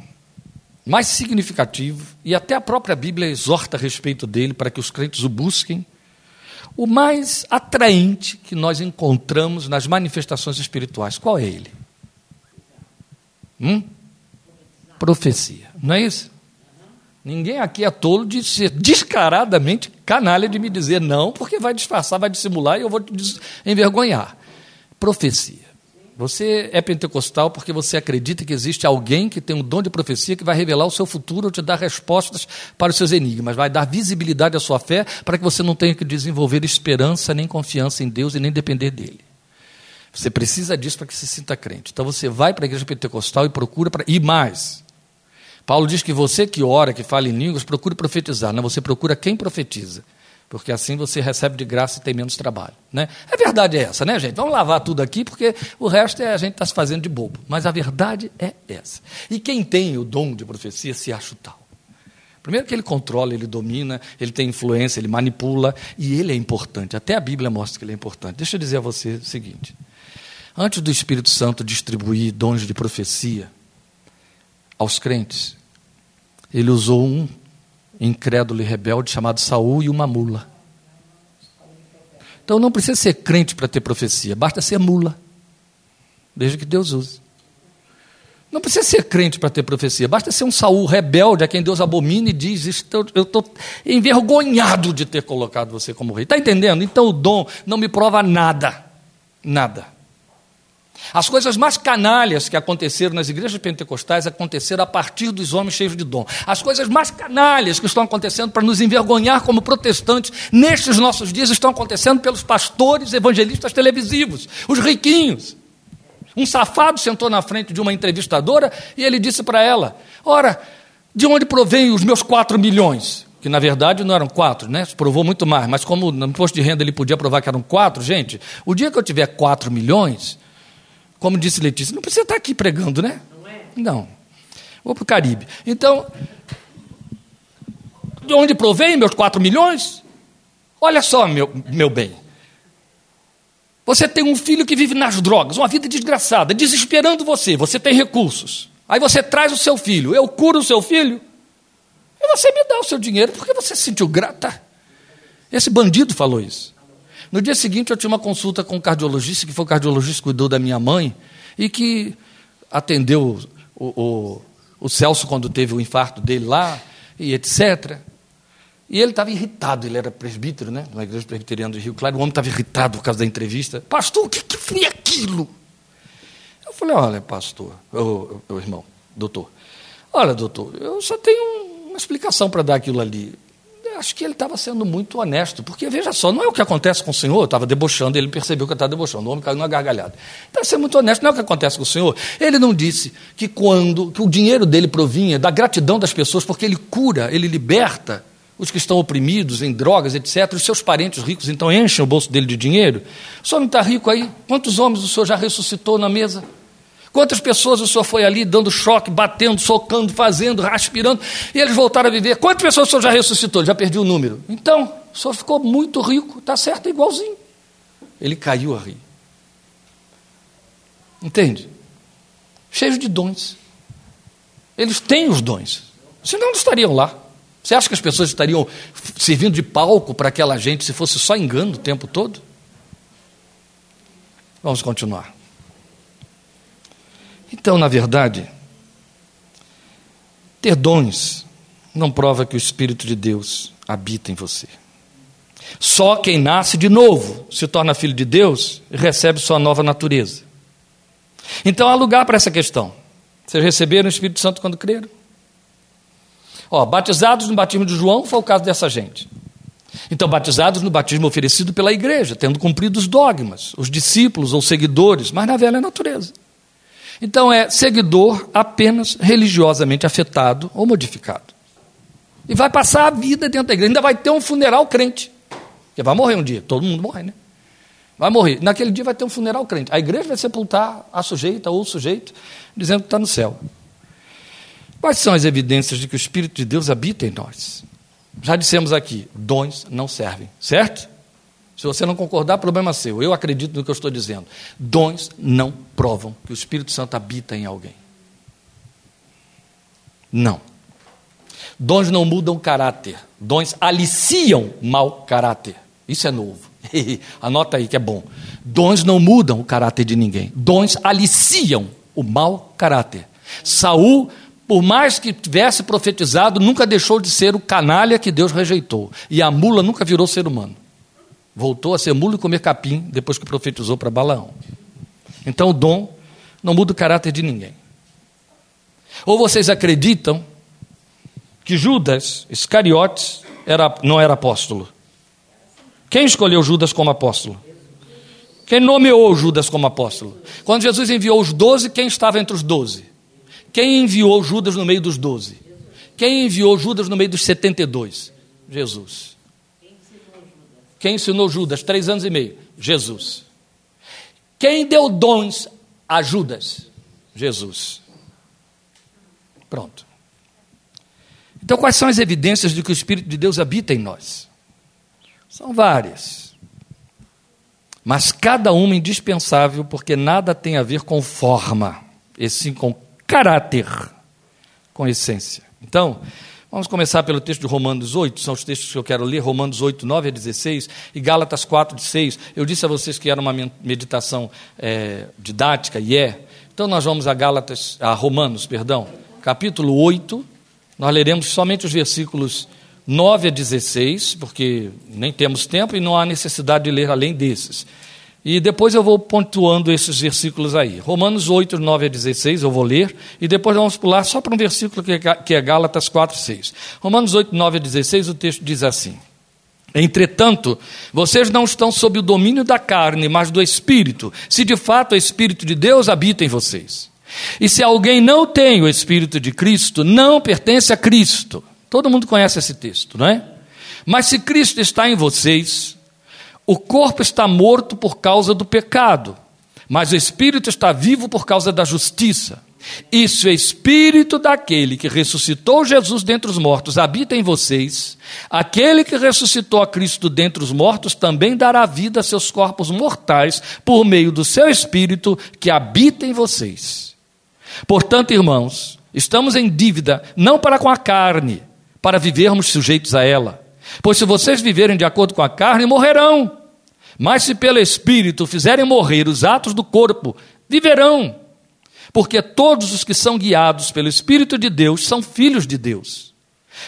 mais significativo, e até a própria Bíblia exorta a respeito dele para que os crentes o busquem, o mais atraente que nós encontramos nas manifestações espirituais. Qual é ele? Hum? Profecia. Não é isso? Ninguém aqui é tolo de ser descaradamente canalha de me dizer não, porque vai disfarçar, vai dissimular e eu vou te envergonhar. Profecia. Você é pentecostal porque você acredita que existe alguém que tem um dom de profecia que vai revelar o seu futuro ou te dar respostas para os seus enigmas, vai dar visibilidade à sua fé para que você não tenha que desenvolver esperança nem confiança em Deus e nem depender dele. Você precisa disso para que se sinta crente. Então você vai para a igreja pentecostal e procura para. E mais. Paulo diz que você que ora, que fala em línguas, procure profetizar. Não, você procura quem profetiza porque assim você recebe de graça e tem menos trabalho. Né? A verdade é essa, né, gente? Vamos lavar tudo aqui, porque o resto é a gente está se fazendo de bobo. Mas a verdade é essa. E quem tem o dom de profecia se acha tal. Primeiro que ele controla, ele domina, ele tem influência, ele manipula, e ele é importante. Até a Bíblia mostra que ele é importante. Deixa eu dizer a você o seguinte: antes do Espírito Santo distribuir dons de profecia aos crentes, ele usou um incrédulo e rebelde chamado Saul e uma mula. Então não precisa ser crente para ter profecia, basta ser mula. Desde que Deus use. Não precisa ser crente para ter profecia, basta ser um Saul rebelde a quem Deus abomina e diz: Eu estou envergonhado de ter colocado você como rei. Está entendendo? Então o dom não me prova nada. Nada. As coisas mais canalhas que aconteceram nas igrejas pentecostais aconteceram a partir dos homens cheios de dom. As coisas mais canalhas que estão acontecendo para nos envergonhar como protestantes nestes nossos dias estão acontecendo pelos pastores evangelistas televisivos, os riquinhos. Um safado sentou na frente de uma entrevistadora e ele disse para ela: Ora, de onde provém os meus quatro milhões? Que na verdade não eram quatro, né? Provou muito mais, mas como no imposto de renda ele podia provar que eram quatro, gente, o dia que eu tiver quatro milhões, como disse Letícia, não precisa estar aqui pregando, né? Não. É? não. Vou para o Caribe. Então, de onde provém meus 4 milhões? Olha só, meu, meu bem. Você tem um filho que vive nas drogas, uma vida desgraçada, desesperando você. Você tem recursos. Aí você traz o seu filho. Eu curo o seu filho. E você me dá o seu dinheiro porque você se sentiu grata. Esse bandido falou isso. No dia seguinte, eu tinha uma consulta com um cardiologista, que foi o cardiologista que cuidou da minha mãe, e que atendeu o, o, o Celso quando teve o infarto dele lá, e etc. E ele estava irritado, ele era presbítero, né? Na igreja presbiteriana do Rio Claro, o homem estava irritado por causa da entrevista. Pastor, o que, que foi aquilo? Eu falei, olha, pastor, o irmão, doutor, olha, doutor, eu só tenho uma explicação para dar aquilo ali. Acho que ele estava sendo muito honesto, porque veja só, não é o que acontece com o Senhor, eu estava debochando, ele percebeu que eu estava debochando, o homem caiu numa gargalhada. Então, ser muito honesto, não é o que acontece com o Senhor. Ele não disse que quando que o dinheiro dele provinha da gratidão das pessoas, porque ele cura, ele liberta os que estão oprimidos em drogas, etc. Os seus parentes ricos então enchem o bolso dele de dinheiro. O senhor não está rico aí? Quantos homens o senhor já ressuscitou na mesa? Quantas pessoas o senhor foi ali dando choque, batendo, socando, fazendo, aspirando, e eles voltaram a viver? Quantas pessoas o senhor já ressuscitou? Já perdi o número. Então, o senhor ficou muito rico, está certo, é igualzinho. Ele caiu a rir. Entende? Cheio de dons. Eles têm os dons. Senão não estariam lá. Você acha que as pessoas estariam servindo de palco para aquela gente se fosse só engano o tempo todo? Vamos continuar. Então, na verdade, ter dons não prova que o Espírito de Deus habita em você. Só quem nasce de novo se torna filho de Deus e recebe sua nova natureza. Então há lugar para essa questão. Vocês receberam o Espírito Santo quando creram? Ó, batizados no batismo de João foi o caso dessa gente. Então, batizados no batismo oferecido pela igreja, tendo cumprido os dogmas, os discípulos ou seguidores, mas na velha natureza. Então é seguidor apenas religiosamente afetado ou modificado. E vai passar a vida dentro da igreja. Ainda vai ter um funeral crente. Porque vai morrer um dia. Todo mundo morre, né? Vai morrer. Naquele dia vai ter um funeral crente. A igreja vai sepultar a sujeita ou o sujeito, dizendo que está no céu. Quais são as evidências de que o Espírito de Deus habita em nós? Já dissemos aqui: dons não servem, certo? Se você não concordar, problema seu. Eu acredito no que eu estou dizendo. Dons não provam que o Espírito Santo habita em alguém. Não. Dons não mudam caráter. Dons aliciam mau caráter. Isso é novo. <laughs> Anota aí que é bom. Dons não mudam o caráter de ninguém. Dons aliciam o mau caráter. Saul, por mais que tivesse profetizado, nunca deixou de ser o canalha que Deus rejeitou. E a mula nunca virou ser humano. Voltou a ser mulo e comer capim depois que profetizou para Balaão. Então o dom não muda o caráter de ninguém. Ou vocês acreditam que Judas Iscariotes era, não era apóstolo? Quem escolheu Judas como apóstolo? Quem nomeou Judas como apóstolo? Quando Jesus enviou os doze, quem estava entre os doze? Quem enviou Judas no meio dos doze? Quem enviou Judas no meio dos setenta e dois? Jesus. Quem ensinou Judas? Três anos e meio. Jesus. Quem deu dons a Judas? Jesus. Pronto. Então, quais são as evidências de que o Espírito de Deus habita em nós? São várias. Mas cada uma indispensável, porque nada tem a ver com forma, e sim com caráter, com essência. Então, Vamos começar pelo texto de Romanos 8, são os textos que eu quero ler, Romanos 8, 9 a 16 e Gálatas 4, de 6. Eu disse a vocês que era uma meditação é, didática, e é. Então nós vamos a Gálatas, a Romanos, perdão, capítulo 8, nós leremos somente os versículos 9 a 16, porque nem temos tempo e não há necessidade de ler além desses. E depois eu vou pontuando esses versículos aí. Romanos 8, 9 a 16, eu vou ler, e depois vamos pular só para um versículo que é Gálatas 4, 6. Romanos 8, 9 a 16, o texto diz assim: Entretanto, vocês não estão sob o domínio da carne, mas do Espírito, se de fato o Espírito de Deus habita em vocês. E se alguém não tem o Espírito de Cristo, não pertence a Cristo. Todo mundo conhece esse texto, não é? Mas se Cristo está em vocês, o corpo está morto por causa do pecado, mas o espírito está vivo por causa da justiça. E se o espírito daquele que ressuscitou Jesus dentre os mortos habita em vocês, aquele que ressuscitou a Cristo dentre os mortos também dará vida a seus corpos mortais por meio do seu espírito que habita em vocês. Portanto, irmãos, estamos em dívida não para com a carne, para vivermos sujeitos a ela. Pois se vocês viverem de acordo com a carne, morrerão. Mas se pelo Espírito fizerem morrer os atos do corpo, viverão. Porque todos os que são guiados pelo Espírito de Deus são filhos de Deus.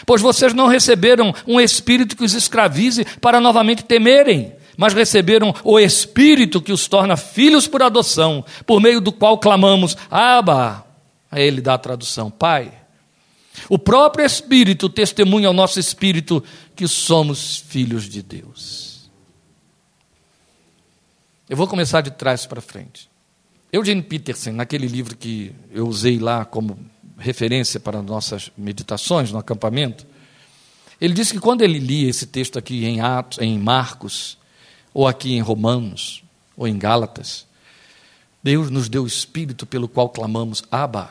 Pois vocês não receberam um espírito que os escravize para novamente temerem, mas receberam o espírito que os torna filhos por adoção, por meio do qual clamamos: Abba. A ele dá a tradução: Pai. O próprio Espírito testemunha ao nosso espírito que somos filhos de Deus. Eu vou começar de trás para frente. Eugene Peterson, naquele livro que eu usei lá como referência para nossas meditações no acampamento, ele disse que quando ele lia esse texto aqui em Atos, em Marcos, ou aqui em Romanos, ou em Gálatas, Deus nos deu o espírito pelo qual clamamos Abba.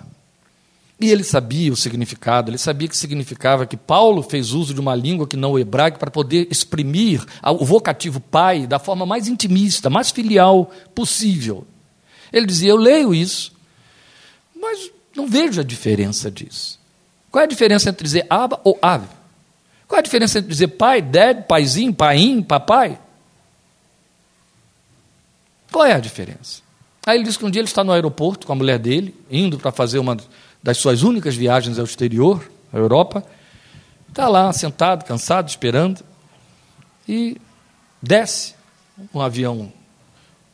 E ele sabia o significado, ele sabia que significava que Paulo fez uso de uma língua que não o hebraico para poder exprimir o vocativo pai da forma mais intimista, mais filial possível. Ele dizia: Eu leio isso, mas não vejo a diferença disso. Qual é a diferença entre dizer Abba ou Ave? Qual é a diferença entre dizer pai, dad, paizinho, paim, papai? Qual é a diferença? Aí ele diz que um dia ele está no aeroporto com a mulher dele, indo para fazer uma das suas únicas viagens ao exterior, à Europa. Está lá sentado, cansado, esperando. E desce um avião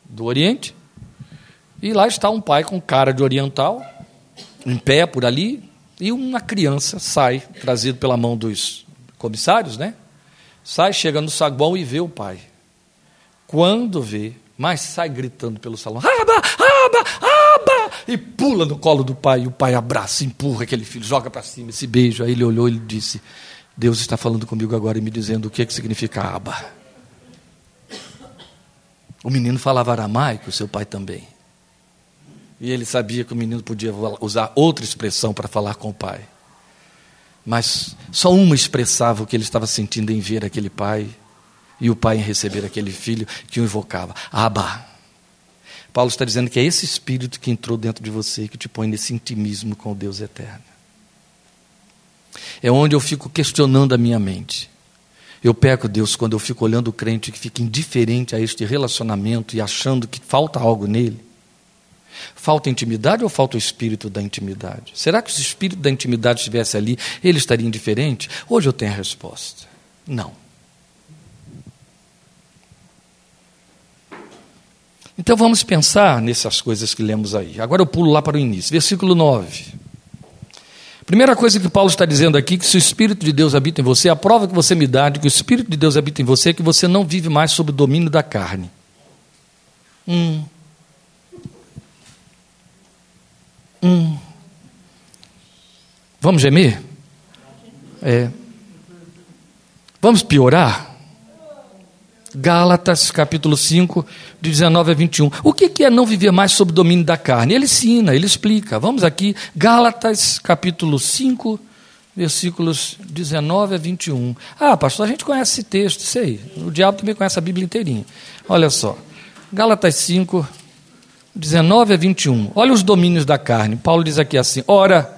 do Oriente. E lá está um pai com cara de oriental, em pé por ali. E uma criança sai, trazido pela mão dos comissários, né? Sai, chega no saguão e vê o pai. Quando vê, mas sai gritando pelo salão: Aba, aba, aba! E pula no colo do pai. E o pai abraça, empurra aquele filho, joga para cima esse beijo. Aí ele olhou e disse: Deus está falando comigo agora e me dizendo o que, é que significa aba. O menino falava aramaico, seu pai também. E ele sabia que o menino podia usar outra expressão para falar com o pai. Mas só uma expressava o que ele estava sentindo em ver aquele pai e o pai em receber aquele filho que o invocava. Abba. Paulo está dizendo que é esse espírito que entrou dentro de você que te põe nesse intimismo com o Deus eterno. É onde eu fico questionando a minha mente. Eu peco, Deus, quando eu fico olhando o crente que fica indiferente a este relacionamento e achando que falta algo nele. Falta intimidade ou falta o espírito da intimidade? Será que se o espírito da intimidade estivesse ali, ele estaria indiferente? Hoje eu tenho a resposta. Não. Então vamos pensar nessas coisas que lemos aí. Agora eu pulo lá para o início, versículo 9. Primeira coisa que Paulo está dizendo aqui, que se o Espírito de Deus habita em você, a prova que você me dá de que o Espírito de Deus habita em você é que você não vive mais sob o domínio da carne. Hum. Hum. Vamos gemer? É. Vamos piorar? Gálatas, capítulo 5, de 19 a 21. O que é não viver mais sob domínio da carne? Ele ensina, ele explica. Vamos aqui, Gálatas, capítulo 5, versículos 19 a 21. Ah, pastor, a gente conhece esse texto, sei. O diabo também conhece a Bíblia inteirinha. Olha só. Gálatas 5, 19 a 21. Olha os domínios da carne. Paulo diz aqui assim: Ora,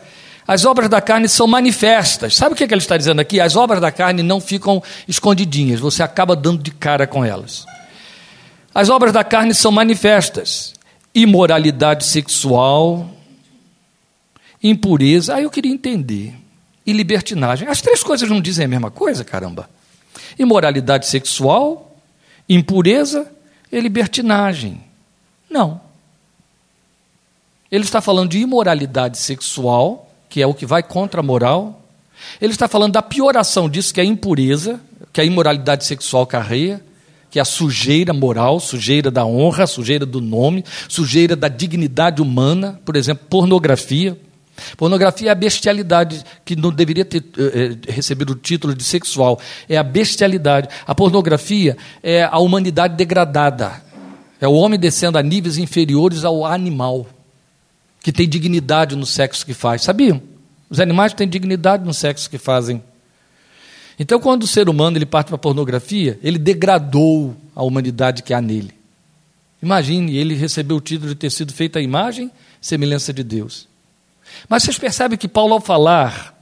as obras da carne são manifestas. Sabe o que, é que ele está dizendo aqui? As obras da carne não ficam escondidinhas, você acaba dando de cara com elas. As obras da carne são manifestas: imoralidade sexual, impureza. Aí eu queria entender. E libertinagem. As três coisas não dizem a mesma coisa, caramba. Imoralidade sexual, impureza e libertinagem. Não. Ele está falando de imoralidade sexual, que é o que vai contra a moral. Ele está falando da pioração disso, que é a impureza, que é a imoralidade sexual carreia, que é a sujeira moral, sujeira da honra, sujeira do nome, sujeira da dignidade humana, por exemplo, pornografia. Pornografia é a bestialidade que não deveria ter eh recebido o título de sexual. É a bestialidade. A pornografia é a humanidade degradada. É o homem descendo a níveis inferiores ao animal que tem dignidade no sexo que faz. Sabiam? Os animais têm dignidade no sexo que fazem. Então, quando o ser humano ele parte para a pornografia, ele degradou a humanidade que há nele. Imagine, ele recebeu o título de ter sido feita a imagem semelhança de Deus. Mas vocês percebem que Paulo, ao falar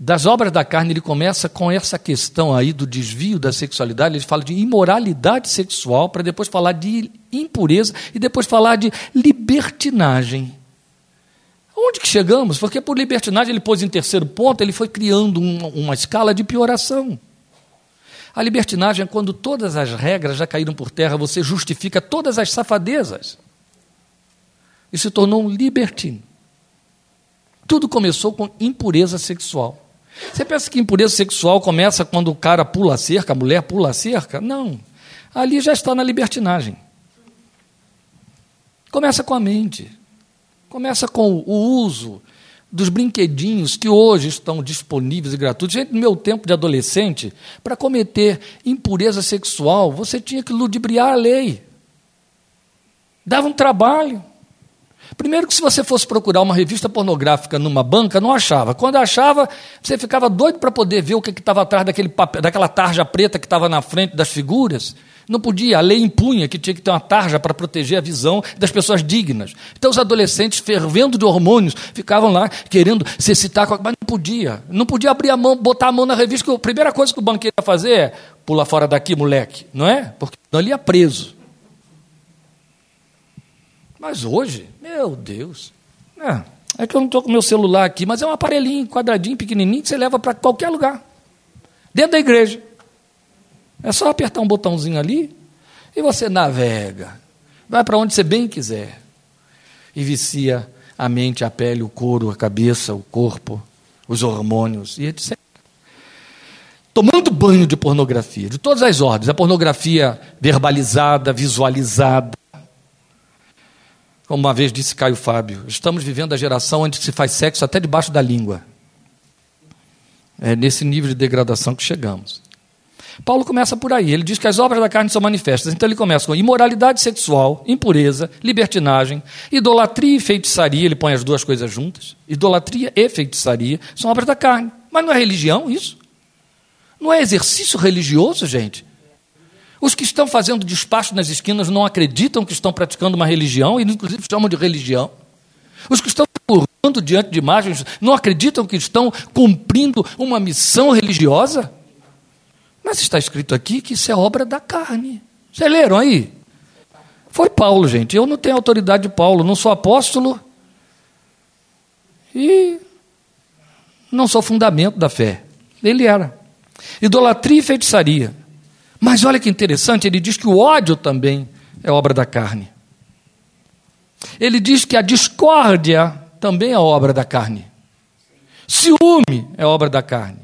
das obras da carne, ele começa com essa questão aí do desvio da sexualidade, ele fala de imoralidade sexual, para depois falar de impureza e depois falar de libertinagem. Onde que chegamos? Porque por libertinagem ele pôs em terceiro ponto, ele foi criando uma, uma escala de pioração. A libertinagem é quando todas as regras já caíram por terra, você justifica todas as safadezas. E se tornou um libertino. Tudo começou com impureza sexual. Você pensa que impureza sexual começa quando o cara pula a cerca, a mulher pula a cerca? Não. Ali já está na libertinagem. Começa com a mente. Começa com o uso dos brinquedinhos que hoje estão disponíveis e gratuitos. Gente, no meu tempo de adolescente, para cometer impureza sexual, você tinha que ludibriar a lei. Dava um trabalho. Primeiro que se você fosse procurar uma revista pornográfica numa banca, não achava. Quando achava, você ficava doido para poder ver o que estava atrás daquele papel, daquela tarja preta que estava na frente das figuras. Não podia, a lei impunha que tinha que ter uma tarja para proteger a visão das pessoas dignas. Então os adolescentes, fervendo de hormônios, ficavam lá querendo se excitar, mas não podia. Não podia abrir a mão, botar a mão na revista, que a primeira coisa que o banqueiro ia fazer é pular fora daqui, moleque, não é? Porque não ele ia preso. Mas hoje, meu Deus, é, é que eu não estou com meu celular aqui, mas é um aparelhinho, quadradinho, pequenininho, que você leva para qualquer lugar. Dentro da igreja. É só apertar um botãozinho ali e você navega. Vai para onde você bem quiser. E vicia a mente, a pele, o couro, a cabeça, o corpo, os hormônios e etc. Tomando banho de pornografia, de todas as ordens. A pornografia verbalizada, visualizada. Como uma vez disse Caio Fábio, estamos vivendo a geração onde se faz sexo até debaixo da língua. É nesse nível de degradação que chegamos. Paulo começa por aí. Ele diz que as obras da carne são manifestas. Então ele começa com imoralidade sexual, impureza, libertinagem, idolatria e feitiçaria. Ele põe as duas coisas juntas. Idolatria e feitiçaria são obras da carne. Mas não é religião isso? Não é exercício religioso, gente? Os que estão fazendo despacho nas esquinas não acreditam que estão praticando uma religião e, inclusive, chamam de religião. Os que estão curvando diante de imagens não acreditam que estão cumprindo uma missão religiosa? Mas está escrito aqui que isso é obra da carne. Vocês leram aí? Foi Paulo, gente. Eu não tenho autoridade de Paulo, não sou apóstolo e não sou fundamento da fé. Ele era. Idolatria e feitiçaria. Mas olha que interessante, ele diz que o ódio também é obra da carne. Ele diz que a discórdia também é obra da carne. Ciúme é obra da carne.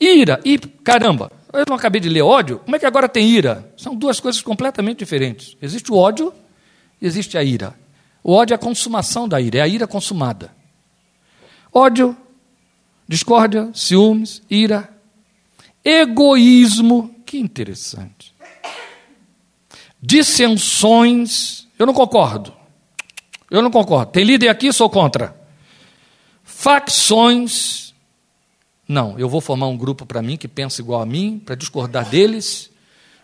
Ira, e caramba, eu não acabei de ler ódio, como é que agora tem ira? São duas coisas completamente diferentes. Existe o ódio e existe a ira. O ódio é a consumação da ira, é a ira consumada. Ódio, discórdia, ciúmes, ira, egoísmo, que interessante. Dissensões, eu não concordo. Eu não concordo. Tem líder aqui, sou contra. Facções, não, eu vou formar um grupo para mim que pensa igual a mim, para discordar deles,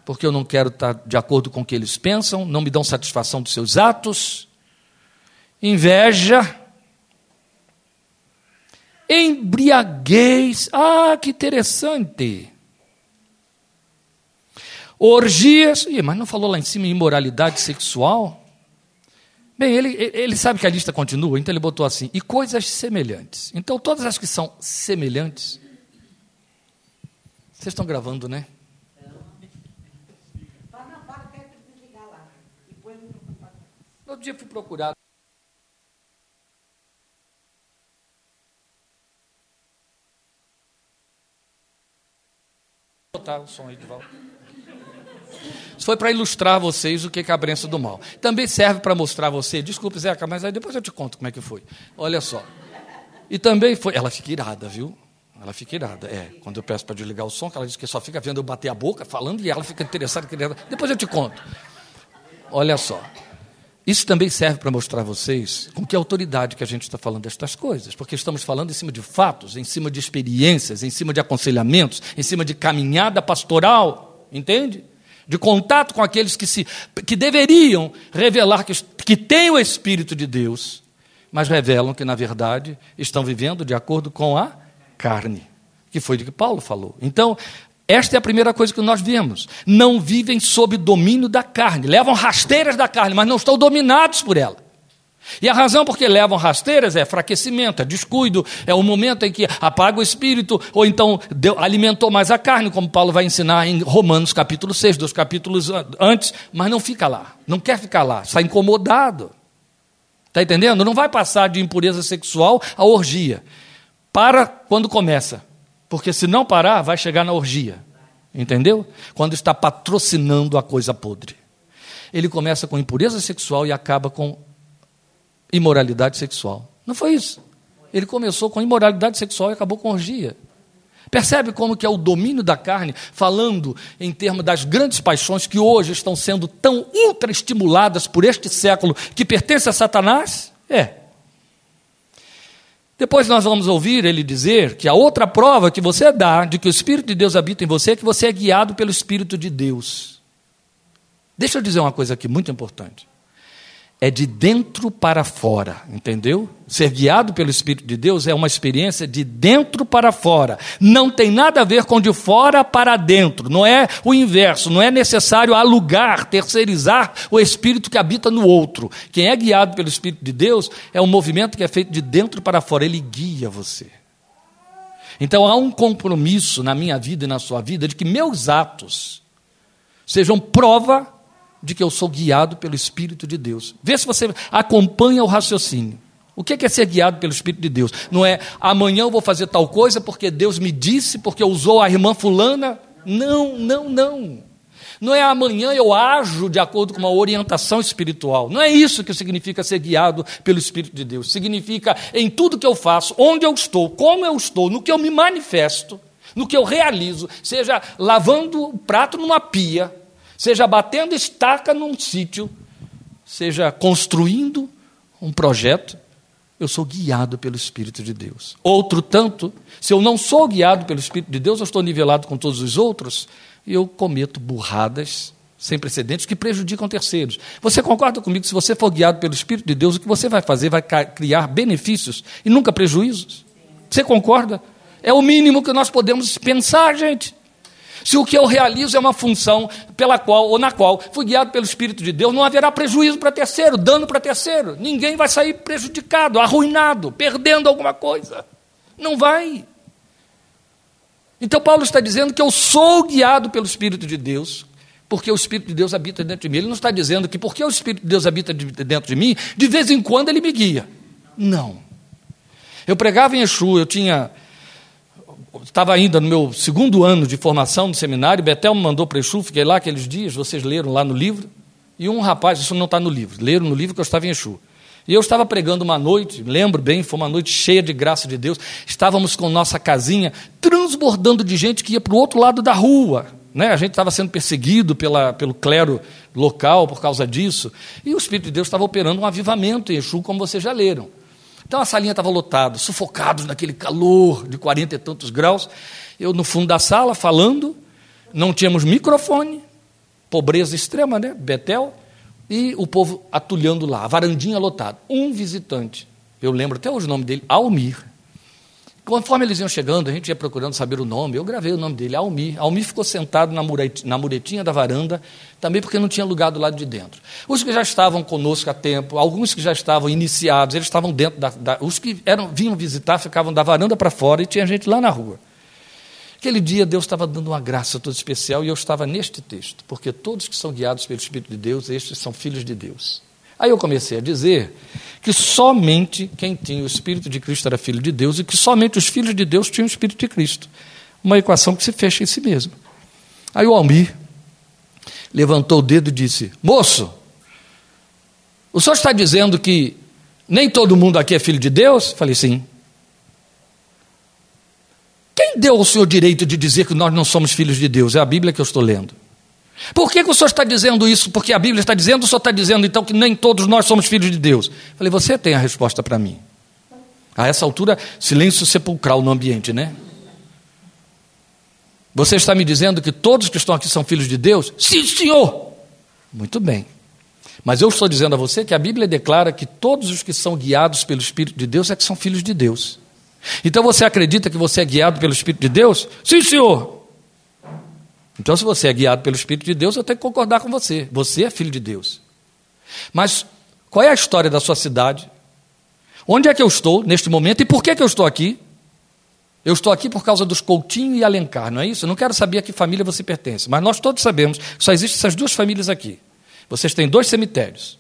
porque eu não quero estar de acordo com o que eles pensam, não me dão satisfação dos seus atos. Inveja. Embriaguez. Ah, que interessante. Orgias. Ih, mas não falou lá em cima imoralidade sexual? Bem, ele, ele sabe que a lista continua, então ele botou assim, e coisas semelhantes. Então, todas as que são semelhantes. Vocês estão gravando, né? Outro dia fui procurar. Vou botar o som aí de volta. Isso foi para ilustrar a vocês o que é a crença do mal. Também serve para mostrar a você, desculpe, Zeca, mas aí depois eu te conto como é que foi. Olha só. E também foi. Ela fica irada, viu? Ela fica irada. É, quando eu peço para desligar o som, que ela diz que só fica vendo eu bater a boca, falando, e ela fica interessada. Querendo... Depois eu te conto. Olha só. Isso também serve para mostrar a vocês com que autoridade que a gente está falando destas coisas, porque estamos falando em cima de fatos, em cima de experiências, em cima de aconselhamentos, em cima de caminhada pastoral, entende? De contato com aqueles que, se, que deveriam revelar que, que têm o Espírito de Deus, mas revelam que, na verdade, estão vivendo de acordo com a carne, que foi de que Paulo falou. Então, esta é a primeira coisa que nós vemos. Não vivem sob domínio da carne, levam rasteiras da carne, mas não estão dominados por ela. E a razão por que levam rasteiras é fraquecimento, é descuido, é o momento em que apaga o espírito, ou então deu, alimentou mais a carne, como Paulo vai ensinar em Romanos capítulo 6, dos capítulos antes, mas não fica lá, não quer ficar lá, está incomodado. Está entendendo? Não vai passar de impureza sexual a orgia. Para quando começa. Porque se não parar, vai chegar na orgia. Entendeu? Quando está patrocinando a coisa podre. Ele começa com impureza sexual e acaba com imoralidade sexual. Não foi isso. Ele começou com imoralidade sexual e acabou com orgia. Percebe como que é o domínio da carne, falando em termos das grandes paixões que hoje estão sendo tão ultra estimuladas por este século que pertence a Satanás? É. Depois nós vamos ouvir ele dizer que a outra prova que você dá de que o Espírito de Deus habita em você é que você é guiado pelo Espírito de Deus. Deixa eu dizer uma coisa aqui muito importante é de dentro para fora, entendeu? Ser guiado pelo Espírito de Deus é uma experiência de dentro para fora. Não tem nada a ver com de fora para dentro. Não é o inverso. Não é necessário alugar, terceirizar o Espírito que habita no outro. Quem é guiado pelo Espírito de Deus é um movimento que é feito de dentro para fora. Ele guia você. Então há um compromisso na minha vida e na sua vida de que meus atos sejam prova de que eu sou guiado pelo Espírito de Deus. Vê se você acompanha o raciocínio. O que é ser guiado pelo Espírito de Deus? Não é amanhã eu vou fazer tal coisa porque Deus me disse, porque usou a irmã fulana. Não, não, não. Não é amanhã eu ajo de acordo com uma orientação espiritual. Não é isso que significa ser guiado pelo Espírito de Deus. Significa em tudo que eu faço, onde eu estou, como eu estou, no que eu me manifesto, no que eu realizo, seja lavando o prato numa pia, seja batendo estaca num sítio, seja construindo um projeto, eu sou guiado pelo Espírito de Deus. Outro tanto, se eu não sou guiado pelo Espírito de Deus, eu estou nivelado com todos os outros e eu cometo burradas sem precedentes que prejudicam terceiros. Você concorda comigo? Se você for guiado pelo Espírito de Deus, o que você vai fazer vai criar benefícios e nunca prejuízos? Você concorda? É o mínimo que nós podemos pensar, gente. Se o que eu realizo é uma função pela qual ou na qual fui guiado pelo Espírito de Deus, não haverá prejuízo para terceiro, dano para terceiro. Ninguém vai sair prejudicado, arruinado, perdendo alguma coisa. Não vai. Então Paulo está dizendo que eu sou guiado pelo Espírito de Deus, porque o Espírito de Deus habita dentro de mim. Ele não está dizendo que porque o Espírito de Deus habita dentro de mim, de vez em quando ele me guia. Não. Eu pregava em Exu, eu tinha estava ainda no meu segundo ano de formação no seminário, Betel me mandou para Exu, fiquei lá aqueles dias, vocês leram lá no livro, e um rapaz, isso não está no livro, leram no livro que eu estava em Exu. E eu estava pregando uma noite, lembro bem, foi uma noite cheia de graça de Deus, estávamos com nossa casinha transbordando de gente que ia para o outro lado da rua. Né? A gente estava sendo perseguido pela, pelo clero local por causa disso, e o Espírito de Deus estava operando um avivamento em Exu, como vocês já leram. Então a salinha estava lotada, sufocados naquele calor de quarenta e tantos graus. Eu no fundo da sala falando, não tínhamos microfone, pobreza extrema, né? Betel, e o povo atulhando lá, a varandinha lotada. Um visitante, eu lembro até hoje o nome dele, Almir. Conforme eles iam chegando, a gente ia procurando saber o nome. Eu gravei o nome dele, Almir. Almir ficou sentado na muretinha da varanda, também porque não tinha lugar do lado de dentro. Os que já estavam conosco há tempo, alguns que já estavam iniciados, eles estavam dentro da. da os que eram, vinham visitar ficavam da varanda para fora e tinha gente lá na rua. Aquele dia Deus estava dando uma graça toda especial e eu estava neste texto, porque todos que são guiados pelo Espírito de Deus, estes são filhos de Deus. Aí eu comecei a dizer que somente quem tinha o Espírito de Cristo era filho de Deus e que somente os filhos de Deus tinham o Espírito de Cristo. Uma equação que se fecha em si mesmo. Aí o Almir levantou o dedo e disse: Moço, o senhor está dizendo que nem todo mundo aqui é filho de Deus? Falei: Sim. Quem deu ao senhor direito de dizer que nós não somos filhos de Deus? É a Bíblia que eu estou lendo. Por que, que, o senhor está dizendo isso? Porque a Bíblia está dizendo, o senhor está dizendo então que nem todos nós somos filhos de Deus. Falei, você tem a resposta para mim. A essa altura, silêncio sepulcral no ambiente, né? Você está me dizendo que todos que estão aqui são filhos de Deus? Sim, senhor! Muito bem. Mas eu estou dizendo a você que a Bíblia declara que todos os que são guiados pelo Espírito de Deus é que são filhos de Deus. Então você acredita que você é guiado pelo Espírito de Deus? Sim, senhor! Então, se você é guiado pelo Espírito de Deus, eu tenho que concordar com você. Você é filho de Deus. Mas qual é a história da sua cidade? Onde é que eu estou neste momento e por que, que eu estou aqui? Eu estou aqui por causa dos Coutinho e Alencar, não é isso? Eu não quero saber a que família você pertence, mas nós todos sabemos que só existem essas duas famílias aqui. Vocês têm dois cemitérios.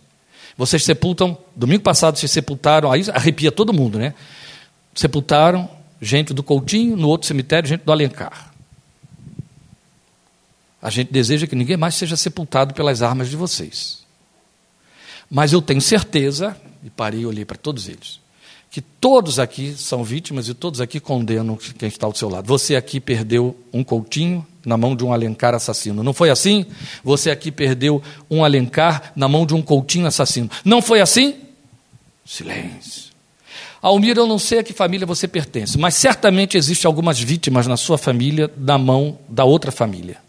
Vocês sepultam, domingo passado se sepultaram, aí arrepia todo mundo, né? Sepultaram gente do Coutinho, no outro cemitério, gente do Alencar. A gente deseja que ninguém mais seja sepultado pelas armas de vocês. Mas eu tenho certeza, e parei e olhei para todos eles, que todos aqui são vítimas e todos aqui condenam quem está ao seu lado. Você aqui perdeu um Coutinho na mão de um Alencar assassino. Não foi assim? Você aqui perdeu um Alencar na mão de um Coutinho assassino. Não foi assim? Silêncio. Almir, eu não sei a que família você pertence, mas certamente existem algumas vítimas na sua família na mão da outra família.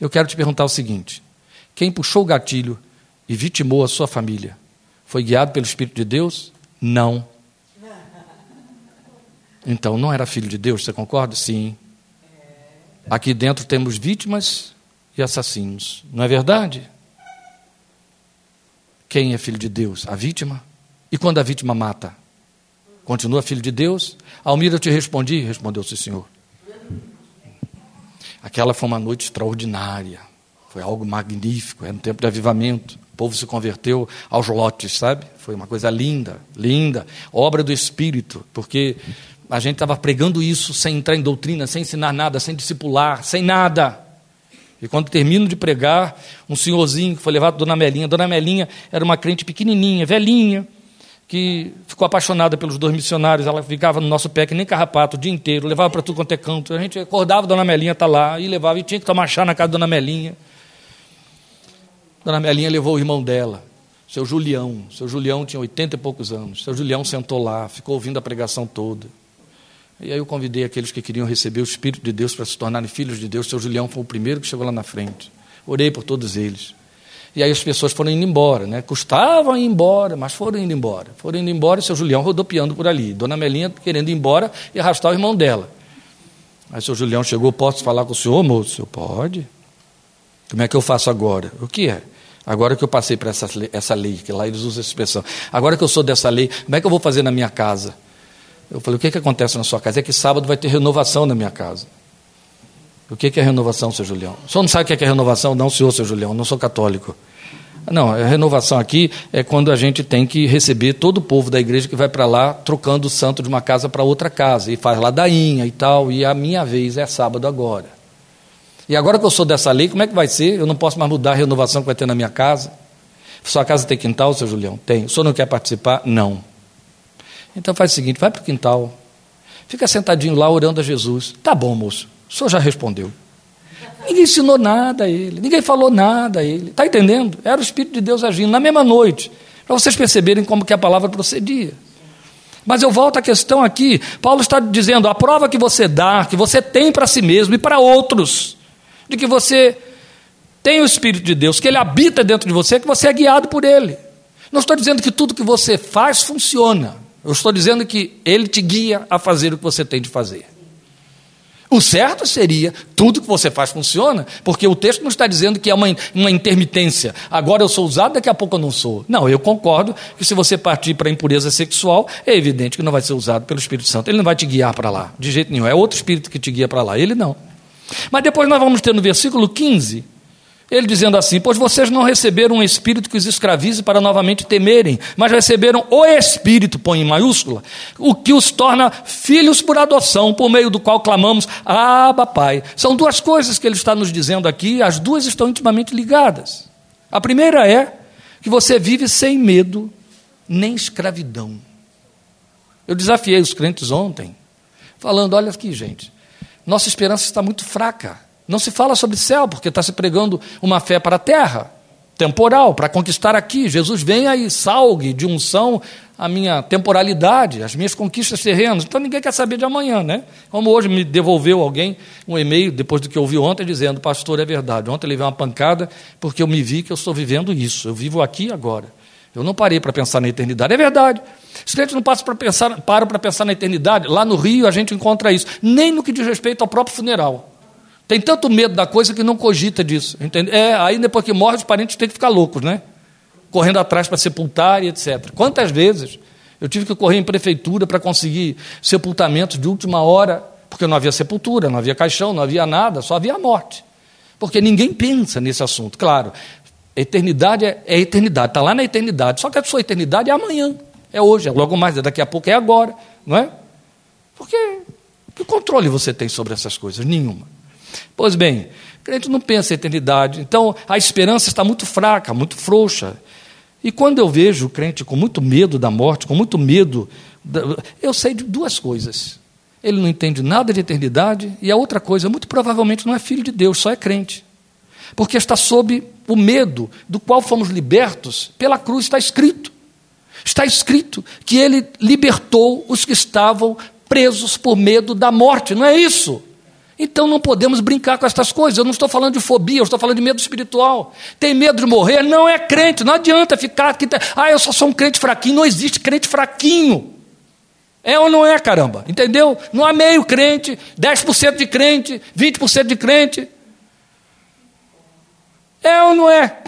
Eu quero te perguntar o seguinte: quem puxou o gatilho e vitimou a sua família foi guiado pelo Espírito de Deus? Não. Então não era filho de Deus, você concorda? Sim. Aqui dentro temos vítimas e assassinos, não é verdade? Quem é filho de Deus? A vítima? E quando a vítima mata? Continua filho de Deus? Almira, eu te respondi, respondeu-se o Senhor. Aquela foi uma noite extraordinária, foi algo magnífico, era um tempo de avivamento. O povo se converteu aos lotes, sabe? Foi uma coisa linda, linda, obra do Espírito, porque a gente estava pregando isso sem entrar em doutrina, sem ensinar nada, sem discipular, sem nada. E quando termino de pregar, um senhorzinho que foi levado Dona Melinha, Dona Melinha era uma crente pequenininha, velhinha, que ficou apaixonada pelos dois missionários, ela ficava no nosso pé que nem carrapato o dia inteiro, levava para tudo quanto é canto. A gente acordava, Dona Melinha está lá, e levava, e tinha que tomar chá na casa da Dona Melinha. Dona Melinha levou o irmão dela, seu Julião. Seu Julião tinha oitenta e poucos anos. Seu Julião sentou lá, ficou ouvindo a pregação toda. E aí eu convidei aqueles que queriam receber o Espírito de Deus para se tornarem filhos de Deus. Seu Julião foi o primeiro que chegou lá na frente. Orei por todos eles. E aí as pessoas foram indo embora, né? Custavam ir embora, mas foram indo embora. Foram indo embora e seu Julião rodopiando por ali. Dona Melinha querendo ir embora e arrastar o irmão dela. Aí seu Julião chegou, posso falar com o senhor, moço? Eu, pode. Como é que eu faço agora? O que é? Agora que eu passei por essa, essa lei, que lá eles usam essa expressão. Agora que eu sou dessa lei, como é que eu vou fazer na minha casa? Eu falei, o que, que acontece na sua casa? É que sábado vai ter renovação na minha casa. O que, é renovação, seu Julião? O senhor não sabe o que é, é renovação? Não, senhor, seu Julião, não sou católico. Não, a renovação aqui é quando a gente tem que receber todo o povo da igreja que vai para lá trocando o santo de uma casa para outra casa e faz ladainha e tal, e a minha vez é sábado agora. E agora que eu sou dessa lei, como é que vai ser? Eu não posso mais mudar a renovação que vai ter na minha casa? Sua casa tem quintal, seu Julião? Tem. O senhor não quer participar? Não. Então faz o seguinte: vai para o quintal, fica sentadinho lá orando a Jesus. Tá bom, moço, o senhor já respondeu. Ninguém ensinou nada a ele, ninguém falou nada a ele. Está entendendo? Era o Espírito de Deus agindo na mesma noite, para vocês perceberem como que a palavra procedia. Mas eu volto à questão aqui. Paulo está dizendo: a prova que você dá, que você tem para si mesmo e para outros, de que você tem o Espírito de Deus, que ele habita dentro de você, que você é guiado por ele. Não estou dizendo que tudo que você faz funciona. Eu estou dizendo que ele te guia a fazer o que você tem de fazer. O certo seria, tudo que você faz funciona, porque o texto não está dizendo que é uma, uma intermitência. Agora eu sou usado, daqui a pouco eu não sou. Não, eu concordo que se você partir para a impureza sexual, é evidente que não vai ser usado pelo Espírito Santo. Ele não vai te guiar para lá, de jeito nenhum. É outro Espírito que te guia para lá, ele não. Mas depois nós vamos ter no versículo 15, ele dizendo assim: Pois vocês não receberam um espírito que os escravize para novamente temerem, mas receberam o espírito, põe em maiúscula, o que os torna filhos por adoção, por meio do qual clamamos, Abba, Pai. São duas coisas que ele está nos dizendo aqui, as duas estão intimamente ligadas. A primeira é que você vive sem medo nem escravidão. Eu desafiei os crentes ontem, falando: olha aqui, gente, nossa esperança está muito fraca. Não se fala sobre céu, porque está se pregando uma fé para a terra, temporal, para conquistar aqui. Jesus venha e salgue de unção a minha temporalidade, as minhas conquistas terrenas. Então ninguém quer saber de amanhã, né? Como hoje me devolveu alguém um e-mail, depois do que ouvi ontem, dizendo: Pastor, é verdade. Ontem eu levei uma pancada porque eu me vi que eu estou vivendo isso. Eu vivo aqui agora. Eu não parei para pensar na eternidade. É verdade. Os crentes não passam para pensar, param para pensar na eternidade. Lá no Rio a gente encontra isso. Nem no que diz respeito ao próprio funeral. Tem tanto medo da coisa que não cogita disso. Entende? É, aí depois que morre, os parentes têm que ficar loucos, né? Correndo atrás para sepultar e etc. Quantas vezes eu tive que correr em prefeitura para conseguir sepultamentos de última hora, porque não havia sepultura, não havia caixão, não havia nada, só havia morte. Porque ninguém pensa nesse assunto. Claro, eternidade é, é eternidade, está lá na eternidade. Só que a sua eternidade é amanhã, é hoje, é logo mais, é daqui a pouco, é agora, não é? Porque que controle você tem sobre essas coisas? Nenhuma. Pois bem, crente não pensa em eternidade, então a esperança está muito fraca, muito frouxa. E quando eu vejo o crente com muito medo da morte, com muito medo, eu sei de duas coisas. Ele não entende nada de eternidade, e a outra coisa, muito provavelmente não é filho de Deus, só é crente. Porque está sob o medo do qual fomos libertos pela cruz, está escrito. Está escrito que ele libertou os que estavam presos por medo da morte, não é isso? Então não podemos brincar com estas coisas. Eu não estou falando de fobia, eu estou falando de medo espiritual. Tem medo de morrer? Não é crente. Não adianta ficar aqui. Ah, eu só sou um crente fraquinho. Não existe crente fraquinho. É ou não é, caramba? Entendeu? Não há meio crente, 10% de crente, 20% de crente. É ou não é?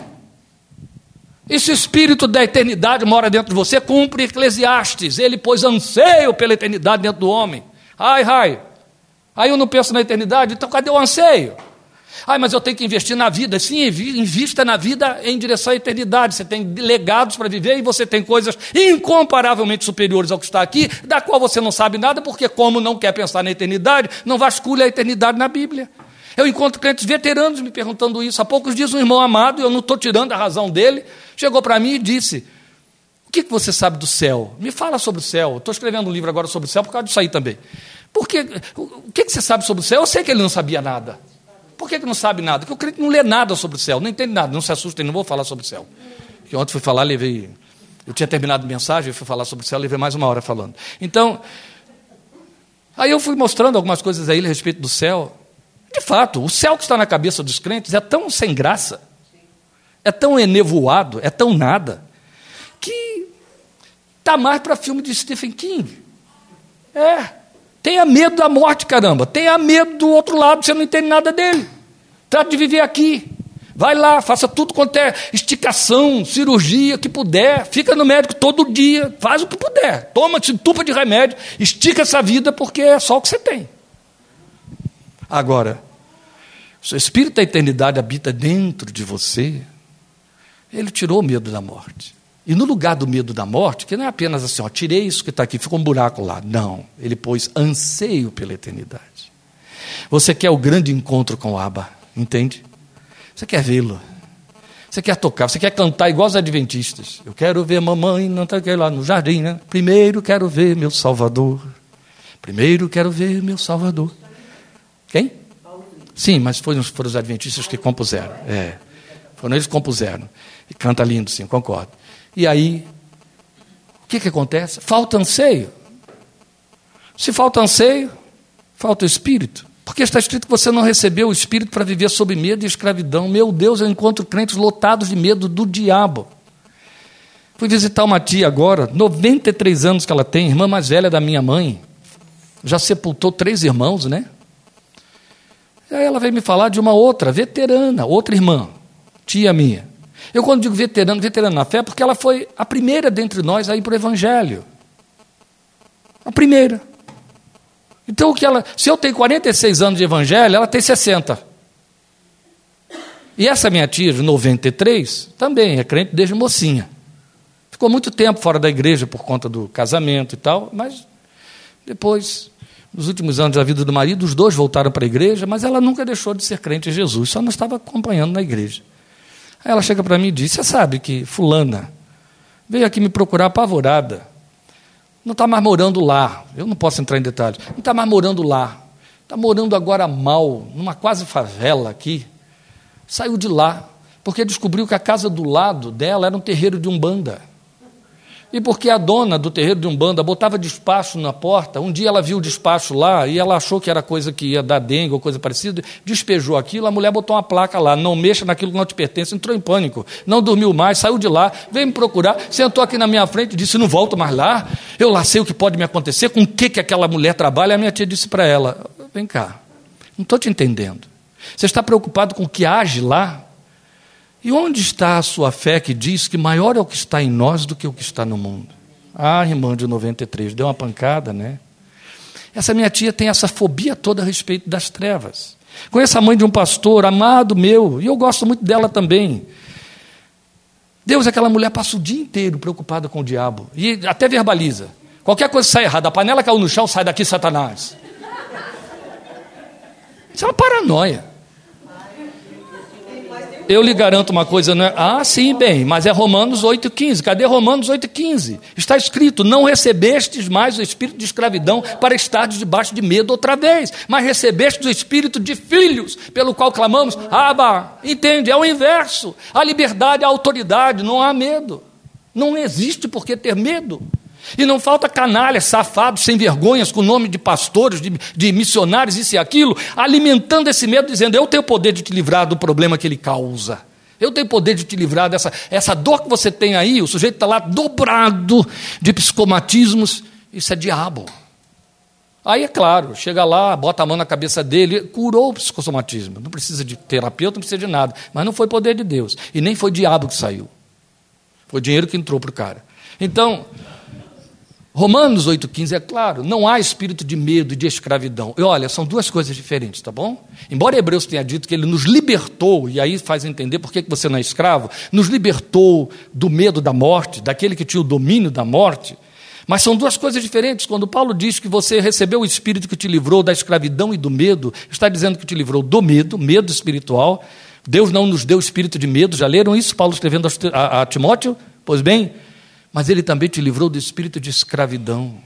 Esse espírito da eternidade mora dentro de você, cumpre Eclesiastes. Ele pôs anseio pela eternidade dentro do homem. Ai, ai. Aí eu não penso na eternidade, então cadê o anseio? Ai, mas eu tenho que investir na vida. Sim, invista na vida em direção à eternidade. Você tem legados para viver e você tem coisas incomparavelmente superiores ao que está aqui, da qual você não sabe nada, porque, como não quer pensar na eternidade, não vasculha a eternidade na Bíblia. Eu encontro crentes veteranos me perguntando isso. Há poucos dias, um irmão amado, eu não estou tirando a razão dele, chegou para mim e disse: O que, que você sabe do céu? Me fala sobre o céu. Estou escrevendo um livro agora sobre o céu por causa disso aí também. Porque, o que, que você sabe sobre o céu? Eu sei que ele não sabia nada. Por que, que não sabe nada? Porque o crente não lê nada sobre o céu, não entende nada, não se assustem, não vou falar sobre o céu. Porque ontem fui falar, levei. Eu tinha terminado a mensagem, fui falar sobre o céu, levei mais uma hora falando. Então, aí eu fui mostrando algumas coisas a ele a respeito do céu. De fato, o céu que está na cabeça dos crentes é tão sem graça, é tão enevoado, é tão nada, que está mais para filme de Stephen King. É. Tenha medo da morte, caramba. Tenha medo do outro lado, você não entende nada dele. Trate de viver aqui. Vai lá, faça tudo quanto é esticação, cirurgia que puder. Fica no médico todo dia, faz o que puder. Toma, se tupa de remédio, estica essa vida, porque é só o que você tem. Agora, se o Espírito da eternidade habita dentro de você, ele tirou o medo da morte. E no lugar do medo da morte, que não é apenas assim, ó, tirei isso que está aqui, ficou um buraco lá. Não, ele pôs anseio pela eternidade. Você quer o grande encontro com o Abba, entende? Você quer vê-lo. Você quer tocar, você quer cantar igual os adventistas. Eu quero ver mamãe, não está lá no jardim, né? Primeiro quero ver meu Salvador. Primeiro quero ver meu Salvador. Quem? Sim, mas foram, foram os adventistas que compuseram. É. Foram eles que compuseram. E canta lindo, sim, concordo. E aí, o que, que acontece? Falta anseio. Se falta anseio, falta o espírito. Porque está escrito que você não recebeu o espírito para viver sob medo e escravidão. Meu Deus, eu encontro crentes lotados de medo do diabo. Fui visitar uma tia agora, 93 anos que ela tem, irmã mais velha da minha mãe. Já sepultou três irmãos, né? E aí ela veio me falar de uma outra, veterana, outra irmã, tia minha. Eu, quando digo veterano, veterano na fé, porque ela foi a primeira dentre nós a ir para o Evangelho. A primeira. Então, o que ela, se eu tenho 46 anos de Evangelho, ela tem 60. E essa minha tia, de 93, também é crente desde mocinha. Ficou muito tempo fora da igreja por conta do casamento e tal, mas depois, nos últimos anos da vida do marido, os dois voltaram para a igreja, mas ela nunca deixou de ser crente em Jesus, só não estava acompanhando na igreja. Aí ela chega para mim e diz: Você sabe que Fulana veio aqui me procurar apavorada. Não está mais morando lá. Eu não posso entrar em detalhes. Não está mais morando lá. Está morando agora mal, numa quase favela aqui. Saiu de lá, porque descobriu que a casa do lado dela era um terreiro de umbanda. E porque a dona do terreiro de Umbanda botava despacho na porta, um dia ela viu o despacho lá e ela achou que era coisa que ia dar dengue ou coisa parecida, despejou aquilo, a mulher botou uma placa lá, não mexa naquilo que não te pertence, entrou em pânico, não dormiu mais, saiu de lá, veio me procurar, sentou aqui na minha frente e disse, não volto mais lá, eu lá sei o que pode me acontecer, com o que, que aquela mulher trabalha, a minha tia disse para ela, vem cá, não estou te entendendo, você está preocupado com o que age lá? E onde está a sua fé que diz que maior é o que está em nós do que o que está no mundo? Ah, irmã de 93, deu uma pancada, né? Essa minha tia tem essa fobia toda a respeito das trevas. Conheço a mãe de um pastor, amado meu, e eu gosto muito dela também. Deus, aquela mulher passa o dia inteiro preocupada com o diabo. E até verbaliza. Qualquer coisa sai errada, a panela caiu no chão, sai daqui, Satanás. Isso é uma paranoia. Eu lhe garanto uma coisa, não é? Ah, sim, bem, mas é Romanos 8,15. Cadê Romanos 8,15? Está escrito: Não recebestes mais o espírito de escravidão para estar debaixo de medo outra vez, mas recebestes o espírito de filhos, pelo qual clamamos, Aba. Entende? É o inverso. A liberdade, a autoridade, não há medo. Não existe por que ter medo. E não falta canalhas, safados, sem vergonhas, com nome de pastores, de, de, missionários, isso e aquilo, alimentando esse medo, dizendo: Eu tenho poder de te livrar do problema que ele causa. Eu tenho poder de te livrar dessa essa dor que você tem aí. O sujeito está lá dobrado de psicomatismos. Isso é diabo. Aí é claro, chega lá, bota a mão na cabeça dele, curou o psicosomatismo. Não precisa de terapeuta, não precisa de nada. Mas não foi poder de Deus. E nem foi diabo que saiu. Foi dinheiro que entrou para o cara. Então, Romanos 8,15 é claro, não há espírito de medo e de escravidão. E olha, são duas coisas diferentes, tá bom? Embora Hebreus tenha dito que ele nos libertou, e aí faz entender por que você não é escravo, nos libertou do medo da morte, daquele que tinha o domínio da morte. Mas são duas coisas diferentes. Quando Paulo diz que você recebeu o espírito que te livrou da escravidão e do medo, está dizendo que te livrou do medo, medo espiritual. Deus não nos deu espírito de medo, já leram isso? Paulo escrevendo a, a Timóteo? Pois bem, mas ele também te livrou do espírito de escravidão.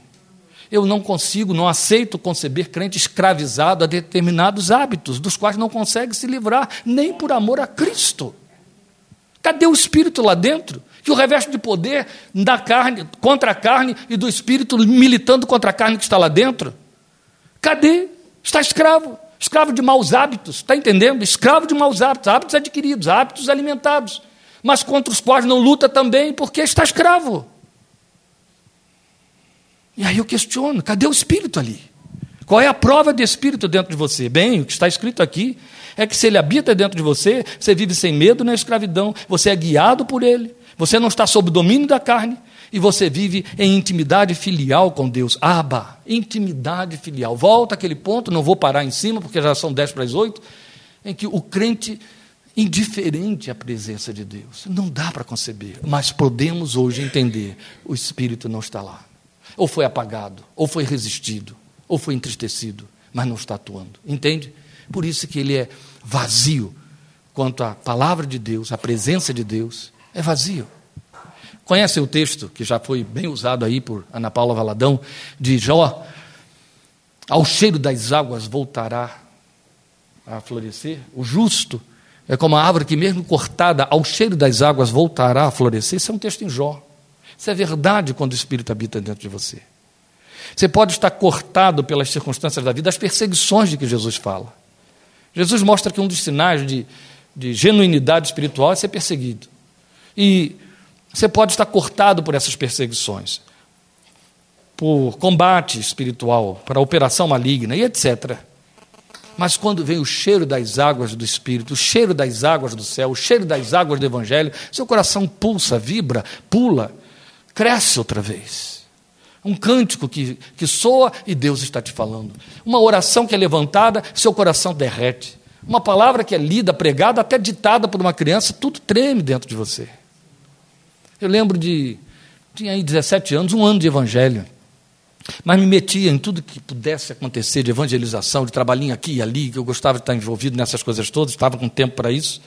Eu não consigo, não aceito conceber crente escravizado a determinados hábitos, dos quais não consegue se livrar, nem por amor a Cristo. Cadê o espírito lá dentro? Que o reveste de poder da carne, contra a carne e do espírito militando contra a carne que está lá dentro? Cadê? Está escravo. Escravo de maus hábitos, está entendendo? Escravo de maus hábitos, hábitos adquiridos, hábitos alimentados mas contra os quais não luta também porque está escravo. E aí eu questiono: cadê o espírito ali? Qual é a prova de espírito dentro de você? Bem, o que está escrito aqui é que se ele habita dentro de você, você vive sem medo na escravidão, você é guiado por ele, você não está sob o domínio da carne e você vive em intimidade filial com Deus. Aba, intimidade filial. Volta aquele ponto, não vou parar em cima porque já são 10 para as 8, em que o crente indiferente à presença de Deus. Não dá para conceber, mas podemos hoje entender: o Espírito não está lá. Ou foi apagado, ou foi resistido, ou foi entristecido, mas não está atuando. Entende? Por isso que ele é vazio quanto à palavra de Deus, a presença de Deus, é vazio. Conhece o texto que já foi bem usado aí por Ana Paula Valadão, de Jó? Ao cheiro das águas voltará a florescer. O justo é como a árvore que, mesmo cortada, ao cheiro das águas voltará a florescer. Isso é um texto em Jó. Isso é verdade quando o Espírito habita dentro de você. Você pode estar cortado pelas circunstâncias da vida, as perseguições de que Jesus fala. Jesus mostra que um dos sinais de, de genuinidade espiritual é ser perseguido. E você pode estar cortado por essas perseguições, por combate espiritual, para operação maligna e etc. Mas quando vem o cheiro das águas do Espírito, o cheiro das águas do céu, o cheiro das águas do Evangelho, seu coração pulsa, vibra, pula, cresce outra vez. Um cântico que, que soa e Deus está te falando. Uma oração que é levantada, seu coração derrete. Uma palavra que é lida, pregada, até ditada por uma criança, tudo treme dentro de você. Eu lembro de. Tinha aí 17 anos, um ano de evangelho. Mas me metia em tudo que pudesse acontecer de evangelização, de trabalhinho aqui e ali, que eu gostava de estar envolvido nessas coisas todas, estava com tempo para isso.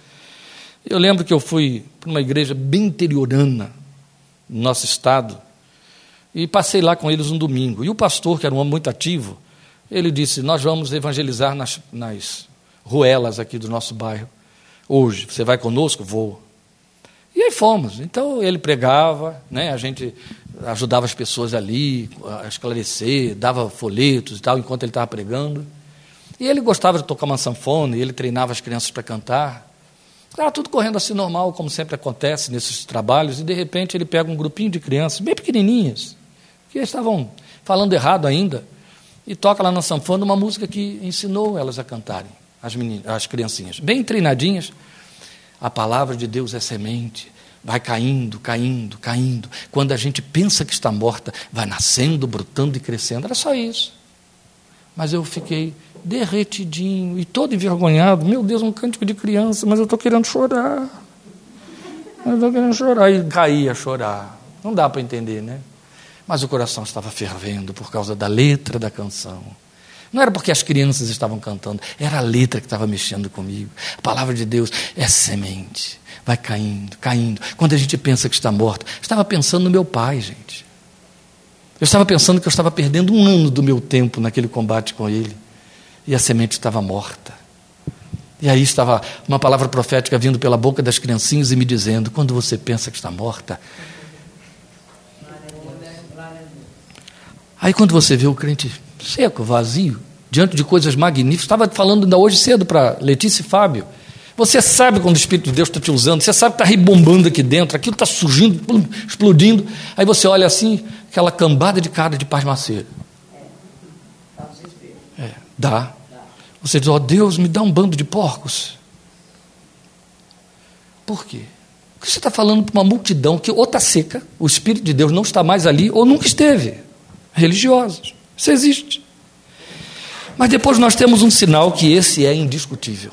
Eu lembro que eu fui para uma igreja bem interiorana, no nosso estado, e passei lá com eles um domingo. E o pastor, que era um homem muito ativo, ele disse: Nós vamos evangelizar nas, nas ruelas aqui do nosso bairro. Hoje, você vai conosco? Vou. E aí fomos. Então ele pregava, né? a gente ajudava as pessoas ali a esclarecer, dava folhetos e tal, enquanto ele estava pregando. E ele gostava de tocar uma sanfona, e ele treinava as crianças para cantar. Estava tudo correndo assim normal, como sempre acontece nesses trabalhos, e de repente ele pega um grupinho de crianças, bem pequenininhas, que estavam falando errado ainda, e toca lá na sanfona uma música que ensinou elas a cantarem, as, meninas, as criancinhas, bem treinadinhas. A palavra de Deus é semente, vai caindo, caindo, caindo. Quando a gente pensa que está morta, vai nascendo, brotando e crescendo. Era só isso. Mas eu fiquei derretidinho e todo envergonhado. Meu Deus, um cântico de criança, mas eu estou querendo chorar. Eu estou querendo chorar. E caí a chorar. Não dá para entender, né? Mas o coração estava fervendo por causa da letra da canção. Não era porque as crianças estavam cantando, era a letra que estava mexendo comigo. A palavra de Deus é semente, vai caindo, caindo. Quando a gente pensa que está morto, estava pensando no meu pai, gente. Eu estava pensando que eu estava perdendo um ano do meu tempo naquele combate com ele. E a semente estava morta. E aí estava uma palavra profética vindo pela boca das criancinhas e me dizendo: quando você pensa que está morta. Aí quando você vê o crente seco, vazio, diante de coisas magníficas, estava falando ainda hoje cedo para Letícia e Fábio. Você sabe quando o Espírito de Deus está te usando, você sabe que está rebombando aqui dentro, aquilo está surgindo, explodindo. Aí você olha assim, aquela cambada de cara de pasmaceiro. É, dá. Você diz, ó oh, Deus, me dá um bando de porcos. Por quê? Porque você está falando para uma multidão que ou está seca, o Espírito de Deus não está mais ali, ou nunca esteve. Religiosos. Isso existe. Mas depois nós temos um sinal que esse é indiscutível.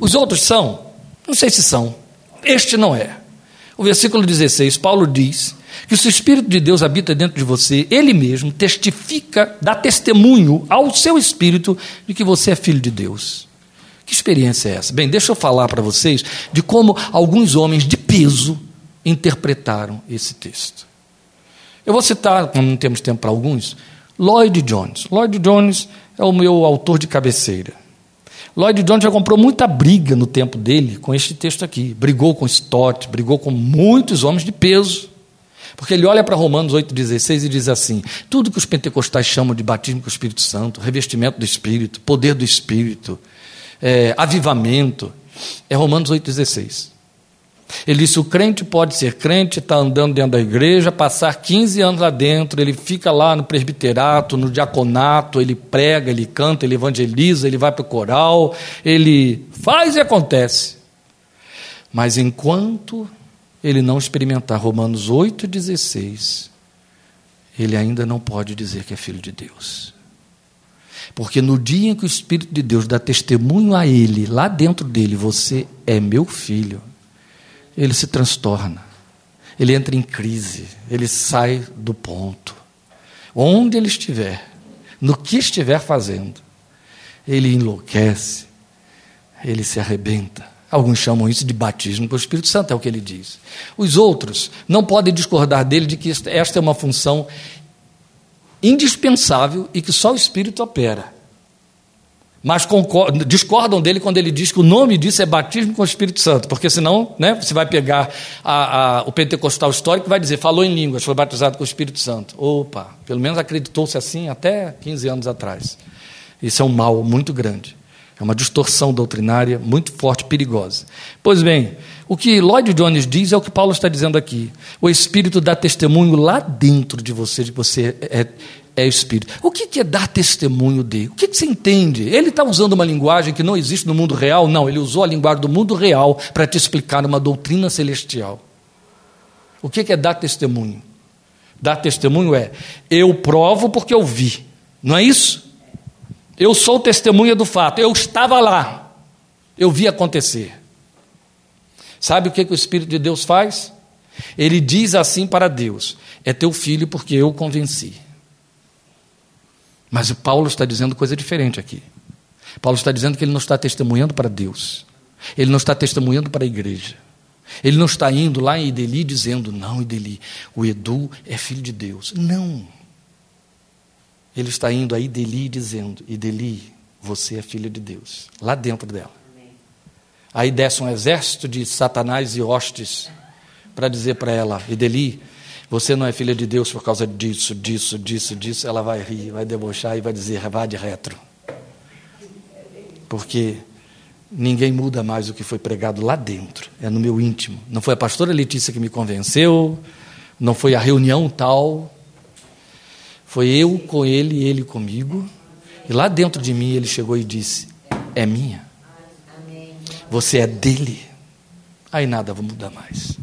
Os outros são? Não sei se são. Este não é. O versículo 16, Paulo diz que se o Espírito de Deus habita dentro de você, ele mesmo testifica, dá testemunho ao seu espírito de que você é filho de Deus. Que experiência é essa? Bem, deixa eu falar para vocês de como alguns homens de peso interpretaram esse texto. Eu vou citar, não temos tempo para alguns, Lloyd Jones. Lloyd Jones é o meu autor de cabeceira. Lloyd Jones já comprou muita briga no tempo dele com este texto aqui. Brigou com Stott, brigou com muitos homens de peso. Porque ele olha para Romanos 8,16 e diz assim: tudo que os pentecostais chamam de batismo com o Espírito Santo, revestimento do Espírito, poder do Espírito, é, avivamento, é Romanos 8,16. Ele disse: o crente pode ser crente, está andando dentro da igreja, passar 15 anos lá dentro, ele fica lá no presbiterato, no diaconato, ele prega, ele canta, ele evangeliza, ele vai para o coral, ele faz e acontece. Mas enquanto ele não experimentar Romanos 8,16, ele ainda não pode dizer que é filho de Deus. Porque no dia em que o Espírito de Deus dá testemunho a ele, lá dentro dele, você é meu filho, ele se transtorna, ele entra em crise, ele sai do ponto. Onde ele estiver, no que estiver fazendo, ele enlouquece, ele se arrebenta. Alguns chamam isso de batismo com o Espírito Santo, é o que ele diz. Os outros não podem discordar dele de que esta é uma função indispensável e que só o Espírito opera. Mas discordam dele quando ele diz que o nome disso é batismo com o Espírito Santo, porque senão né, você vai pegar a, a, o pentecostal histórico e vai dizer, falou em línguas, foi batizado com o Espírito Santo. Opa, pelo menos acreditou-se assim até 15 anos atrás. Isso é um mal muito grande. É uma distorção doutrinária muito forte, perigosa. Pois bem, o que Lloyd Jones diz é o que Paulo está dizendo aqui. O Espírito dá testemunho lá dentro de você, de que você é, é Espírito. O que é dar testemunho de? O que você entende? Ele está usando uma linguagem que não existe no mundo real? Não, ele usou a linguagem do mundo real para te explicar uma doutrina celestial. O que é dar testemunho? Dar testemunho é, eu provo porque eu vi. Não é isso? Eu sou testemunha do fato, eu estava lá, eu vi acontecer. Sabe o que, que o Espírito de Deus faz? Ele diz assim para Deus: É teu filho porque eu convenci. Mas o Paulo está dizendo coisa diferente aqui. Paulo está dizendo que ele não está testemunhando para Deus, ele não está testemunhando para a igreja. Ele não está indo lá em Ideli dizendo: Não, Ideli, o Edu é filho de Deus. Não. Ele está indo aí Ideli dizendo: Ideli, você é filho de Deus, lá dentro dela. Aí desce um exército de Satanás e hostes para dizer para ela: Ideli, você não é filha de Deus por causa disso, disso, disso, disso. Ela vai rir, vai debochar e vai dizer: vá de retro. Porque ninguém muda mais o que foi pregado lá dentro, é no meu íntimo. Não foi a pastora Letícia que me convenceu, não foi a reunião tal, foi eu com ele e ele comigo. E lá dentro de mim ele chegou e disse: É minha. Você é dele. Aí nada vai mudar mais.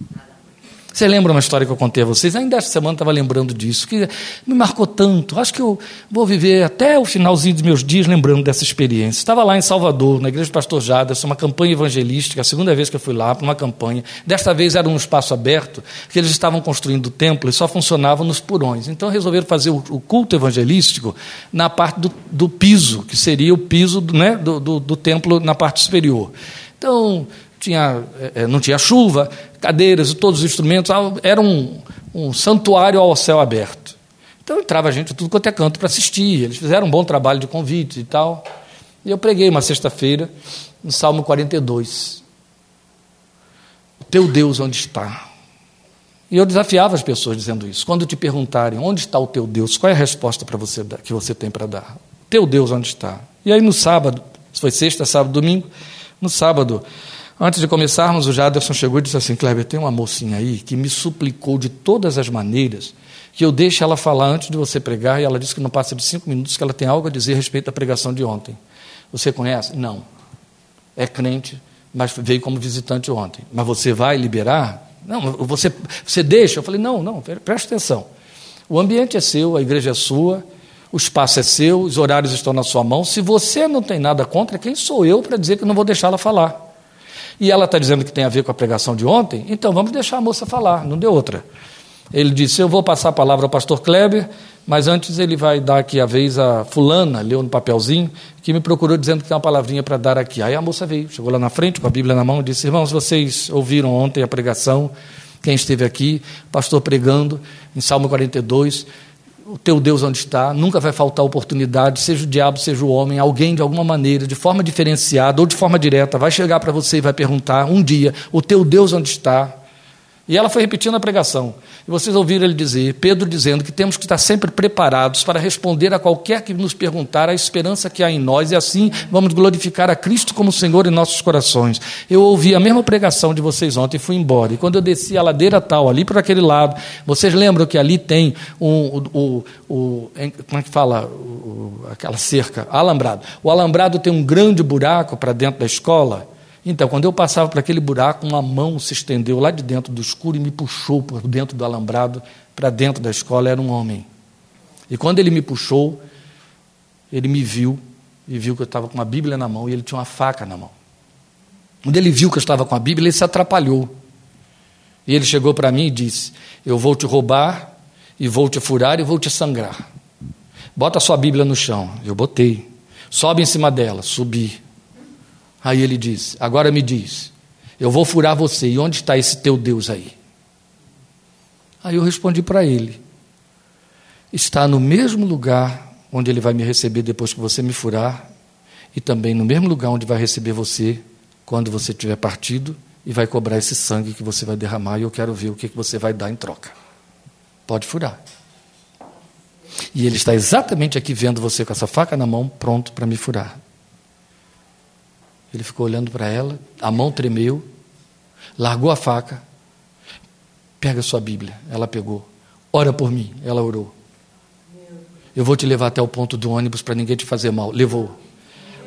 Você lembra uma história que eu contei a vocês? Ainda esta semana estava lembrando disso, que me marcou tanto. Acho que eu vou viver até o finalzinho dos meus dias lembrando dessa experiência. Estava lá em Salvador, na igreja do pastor Jaderson, uma campanha evangelística, a segunda vez que eu fui lá para uma campanha. Desta vez era um espaço aberto, que eles estavam construindo o templo e só funcionava nos porões. Então resolveram fazer o, o culto evangelístico na parte do, do, piso, que seria o piso né, do, do, do templo na parte superior. Então, tinha, é, não tinha chuva, cadeiras e todos os instrumentos, era um, um santuário ao céu aberto. Então entrava gente tudo quanto é canto para assistir, eles fizeram um bom trabalho de convite e tal. E eu preguei uma sexta-feira no Salmo 42. O teu Deus onde está? E eu desafiava as pessoas dizendo isso. Quando te perguntarem onde está o teu Deus, qual é a resposta para você que você tem para dar? Teu Deus onde está? E aí no sábado, foi sexta, sábado, domingo, no sábado, Antes de começarmos, o Jaderson chegou e disse assim: Kleber, tem uma mocinha aí que me suplicou de todas as maneiras que eu deixe ela falar antes de você pregar, e ela disse que não passa de cinco minutos que ela tem algo a dizer a respeito da pregação de ontem. Você conhece? Não. É crente, mas veio como visitante ontem. Mas você vai liberar? Não, você, você deixa? Eu falei: não, não, preste atenção. O ambiente é seu, a igreja é sua, o espaço é seu, os horários estão na sua mão. Se você não tem nada contra, quem sou eu para dizer que não vou deixá-la falar? E ela está dizendo que tem a ver com a pregação de ontem, então vamos deixar a moça falar, não deu outra. Ele disse: Eu vou passar a palavra ao pastor Kleber, mas antes ele vai dar aqui a vez a Fulana, leu no papelzinho, que me procurou dizendo que tem uma palavrinha para dar aqui. Aí a moça veio, chegou lá na frente com a Bíblia na mão e disse: Irmãos, vocês ouviram ontem a pregação, quem esteve aqui, pastor pregando em Salmo 42 o teu Deus onde está, nunca vai faltar oportunidade, seja o diabo, seja o homem, alguém de alguma maneira, de forma diferenciada ou de forma direta, vai chegar para você e vai perguntar um dia: o teu Deus onde está? E ela foi repetindo a pregação. E vocês ouviram ele dizer, Pedro dizendo que temos que estar sempre preparados para responder a qualquer que nos perguntar a esperança que há em nós, e assim vamos glorificar a Cristo como Senhor em nossos corações. Eu ouvi a mesma pregação de vocês ontem e fui embora. E quando eu desci a ladeira tal, ali por aquele lado, vocês lembram que ali tem um, o, o, o como é que fala? Aquela cerca, alambrado. O alambrado tem um grande buraco para dentro da escola. Então, quando eu passava por aquele buraco, uma mão se estendeu lá de dentro do escuro e me puxou por dentro do alambrado para dentro da escola. Era um homem. E quando ele me puxou, ele me viu e viu que eu estava com uma Bíblia na mão e ele tinha uma faca na mão. Quando ele viu que eu estava com a Bíblia, ele se atrapalhou. E ele chegou para mim e disse: Eu vou te roubar, e vou te furar, e vou te sangrar. Bota a sua Bíblia no chão. Eu botei. Sobe em cima dela. Subi. Aí ele diz: Agora me diz, eu vou furar você, e onde está esse teu Deus aí? Aí eu respondi para ele: Está no mesmo lugar onde ele vai me receber depois que você me furar, e também no mesmo lugar onde vai receber você quando você tiver partido e vai cobrar esse sangue que você vai derramar, e eu quero ver o que você vai dar em troca. Pode furar. E ele está exatamente aqui vendo você com essa faca na mão, pronto para me furar. Ele ficou olhando para ela, a mão tremeu, largou a faca. Pega sua Bíblia. Ela pegou. Ora por mim. Ela orou. Eu vou te levar até o ponto do ônibus para ninguém te fazer mal. Levou.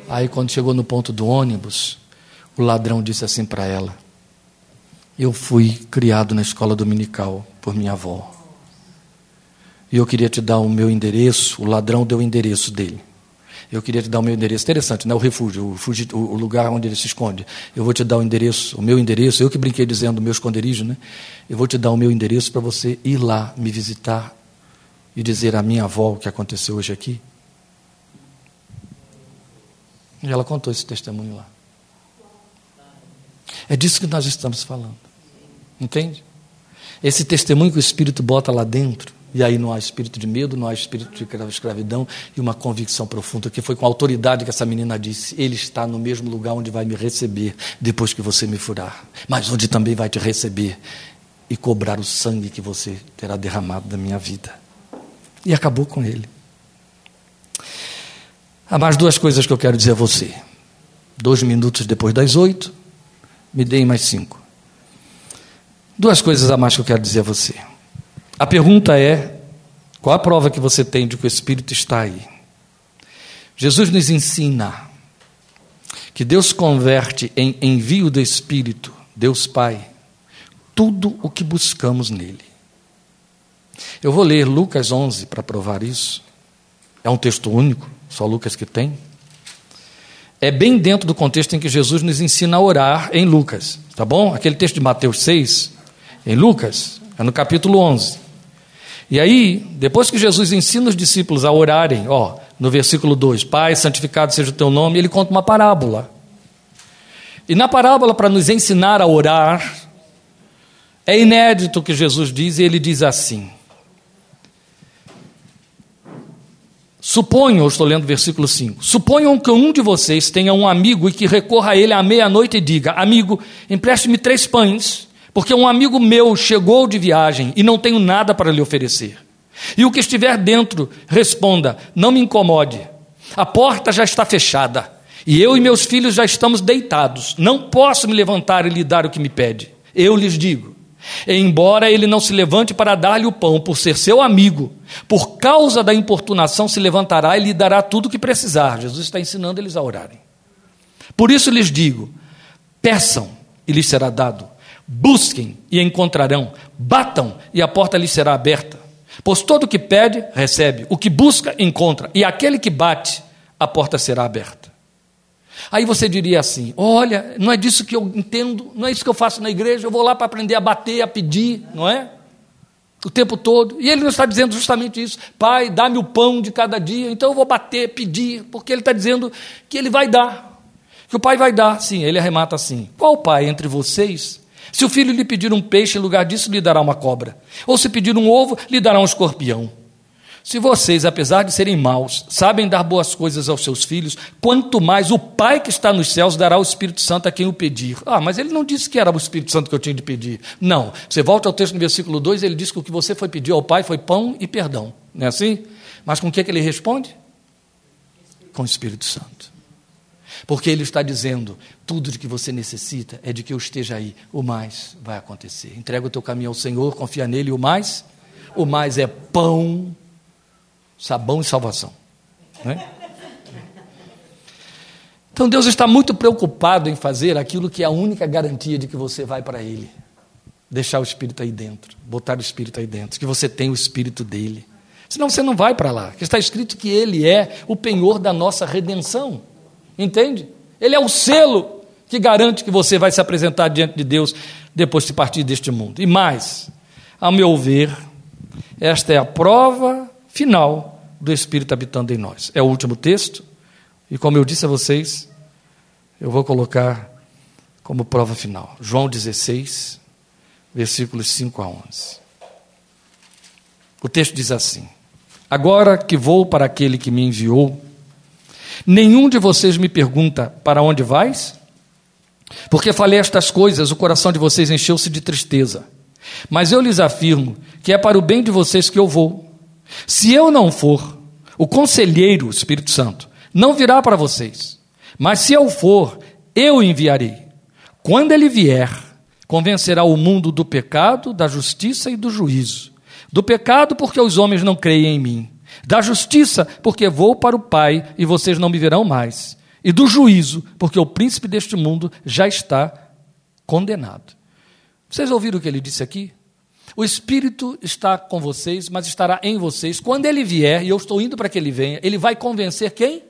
Aí, quando chegou no ponto do ônibus, o ladrão disse assim para ela: Eu fui criado na escola dominical por minha avó. E eu queria te dar o meu endereço. O ladrão deu o endereço dele. Eu queria te dar o meu endereço. Interessante, né? O refúgio, o, o lugar onde ele se esconde. Eu vou te dar o endereço, o meu endereço. Eu que brinquei dizendo o meu esconderijo, né? Eu vou te dar o meu endereço para você ir lá me visitar e dizer à minha avó o que aconteceu hoje aqui. E ela contou esse testemunho lá. É disso que nós estamos falando. Entende? Esse testemunho que o Espírito bota lá dentro e aí não há espírito de medo, não há espírito de escravidão e uma convicção profunda, que foi com autoridade que essa menina disse: Ele está no mesmo lugar onde vai me receber depois que você me furar, mas onde também vai te receber e cobrar o sangue que você terá derramado da minha vida. E acabou com ele. Há mais duas coisas que eu quero dizer a você. Dois minutos depois das oito, me deem mais cinco. Duas coisas a mais que eu quero dizer a você. A pergunta é: qual a prova que você tem de que o Espírito está aí? Jesus nos ensina que Deus converte em envio do Espírito, Deus Pai, tudo o que buscamos nele. Eu vou ler Lucas 11 para provar isso. É um texto único, só Lucas que tem. É bem dentro do contexto em que Jesus nos ensina a orar em Lucas, tá bom? Aquele texto de Mateus 6, em Lucas, é no capítulo 11. E aí, depois que Jesus ensina os discípulos a orarem, ó, no versículo 2, Pai, santificado seja o teu nome, ele conta uma parábola. E na parábola, para nos ensinar a orar, é inédito o que Jesus diz, e ele diz assim: Suponham, eu estou lendo o versículo 5. Suponham que um de vocês tenha um amigo e que recorra a ele à meia-noite e diga: Amigo, empreste-me três pães, porque um amigo meu chegou de viagem e não tenho nada para lhe oferecer. E o que estiver dentro, responda: Não me incomode. A porta já está fechada e eu e meus filhos já estamos deitados. Não posso me levantar e lhe dar o que me pede. Eu lhes digo: Embora ele não se levante para dar-lhe o pão por ser seu amigo, por causa da importunação se levantará e lhe dará tudo o que precisar. Jesus está ensinando eles a orarem. Por isso lhes digo: peçam e lhes será dado, busquem e encontrarão, batam e a porta lhes será aberta. Pois todo o que pede, recebe, o que busca, encontra, e aquele que bate, a porta será aberta. Aí você diria assim: olha, não é disso que eu entendo, não é isso que eu faço na igreja, eu vou lá para aprender a bater, a pedir, não é? O tempo todo. E ele não está dizendo justamente isso. Pai, dá-me o pão de cada dia, então eu vou bater, pedir, porque ele está dizendo que ele vai dar. Que o pai vai dar. Sim, ele arremata assim: qual pai entre vocês? Se o filho lhe pedir um peixe, em lugar disso lhe dará uma cobra. Ou se pedir um ovo, lhe dará um escorpião. Se vocês, apesar de serem maus, sabem dar boas coisas aos seus filhos, quanto mais o Pai que está nos céus dará o Espírito Santo a quem o pedir. Ah, mas ele não disse que era o Espírito Santo que eu tinha de pedir. Não. Você volta ao texto no versículo 2, ele diz que o que você foi pedir ao Pai foi pão e perdão. Não é assim? Mas com o que, é que ele responde? Com o Espírito Santo. Porque ele está dizendo: tudo de que você necessita é de que eu esteja aí, o mais vai acontecer. Entrega o teu caminho ao Senhor, confia nele, o mais? O mais é pão sabão e salvação. Né? Então Deus está muito preocupado em fazer aquilo que é a única garantia de que você vai para Ele. Deixar o Espírito aí dentro, botar o Espírito aí dentro, que você tem o Espírito dele. Senão você não vai para lá. Está escrito que Ele é o penhor da nossa redenção. Entende? Ele é o selo que garante que você vai se apresentar diante de Deus depois de partir deste mundo. E mais, a meu ver, esta é a prova final do Espírito habitando em nós. É o último texto, e como eu disse a vocês, eu vou colocar como prova final. João 16, versículos 5 a 11. O texto diz assim: Agora que vou para aquele que me enviou, nenhum de vocês me pergunta: Para onde vais? Porque falei estas coisas, o coração de vocês encheu-se de tristeza. Mas eu lhes afirmo que é para o bem de vocês que eu vou. Se eu não for, o conselheiro, o Espírito Santo, não virá para vocês. Mas se eu for, eu enviarei. Quando ele vier, convencerá o mundo do pecado, da justiça e do juízo. Do pecado, porque os homens não creem em mim. Da justiça, porque vou para o Pai e vocês não me verão mais. E do juízo, porque o príncipe deste mundo já está condenado. Vocês ouviram o que ele disse aqui? O Espírito está com vocês, mas estará em vocês. Quando ele vier, e eu estou indo para que ele venha, ele vai convencer quem?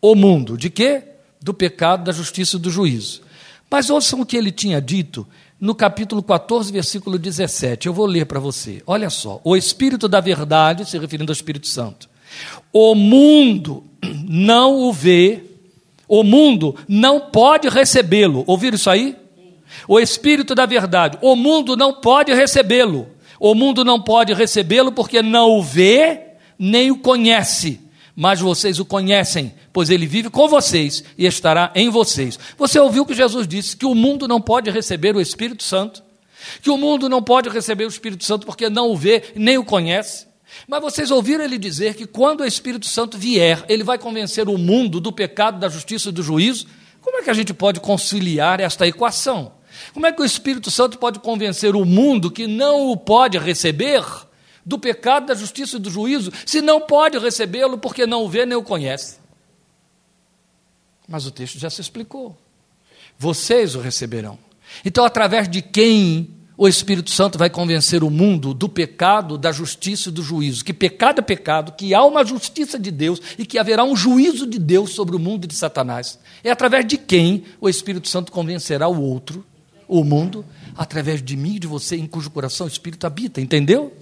O mundo. De quê? Do pecado, da justiça e do juízo. Mas ouçam o que ele tinha dito no capítulo 14, versículo 17. Eu vou ler para você. Olha só. O Espírito da verdade, se referindo ao Espírito Santo. O mundo não o vê, o mundo não pode recebê-lo. Ouviram isso aí? o Espírito da verdade. O mundo não pode recebê-lo. O mundo não pode recebê-lo porque não o vê nem o conhece. Mas vocês o conhecem, pois ele vive com vocês e estará em vocês. Você ouviu que Jesus disse que o mundo não pode receber o Espírito Santo? Que o mundo não pode receber o Espírito Santo porque não o vê nem o conhece? Mas vocês ouviram ele dizer que quando o Espírito Santo vier, ele vai convencer o mundo do pecado, da justiça e do juízo? Como é que a gente pode conciliar esta equação? Como é que o Espírito Santo pode convencer o mundo que não o pode receber do pecado, da justiça e do juízo, se não pode recebê-lo porque não o vê nem o conhece? Mas o texto já se explicou. Vocês o receberão. Então, através de quem o Espírito Santo vai convencer o mundo do pecado, da justiça e do juízo. Que pecado é pecado, que há uma justiça de Deus e que haverá um juízo de Deus sobre o mundo de Satanás. É através de quem o Espírito Santo convencerá o outro, o mundo, através de mim e de você, em cujo coração o Espírito habita, entendeu?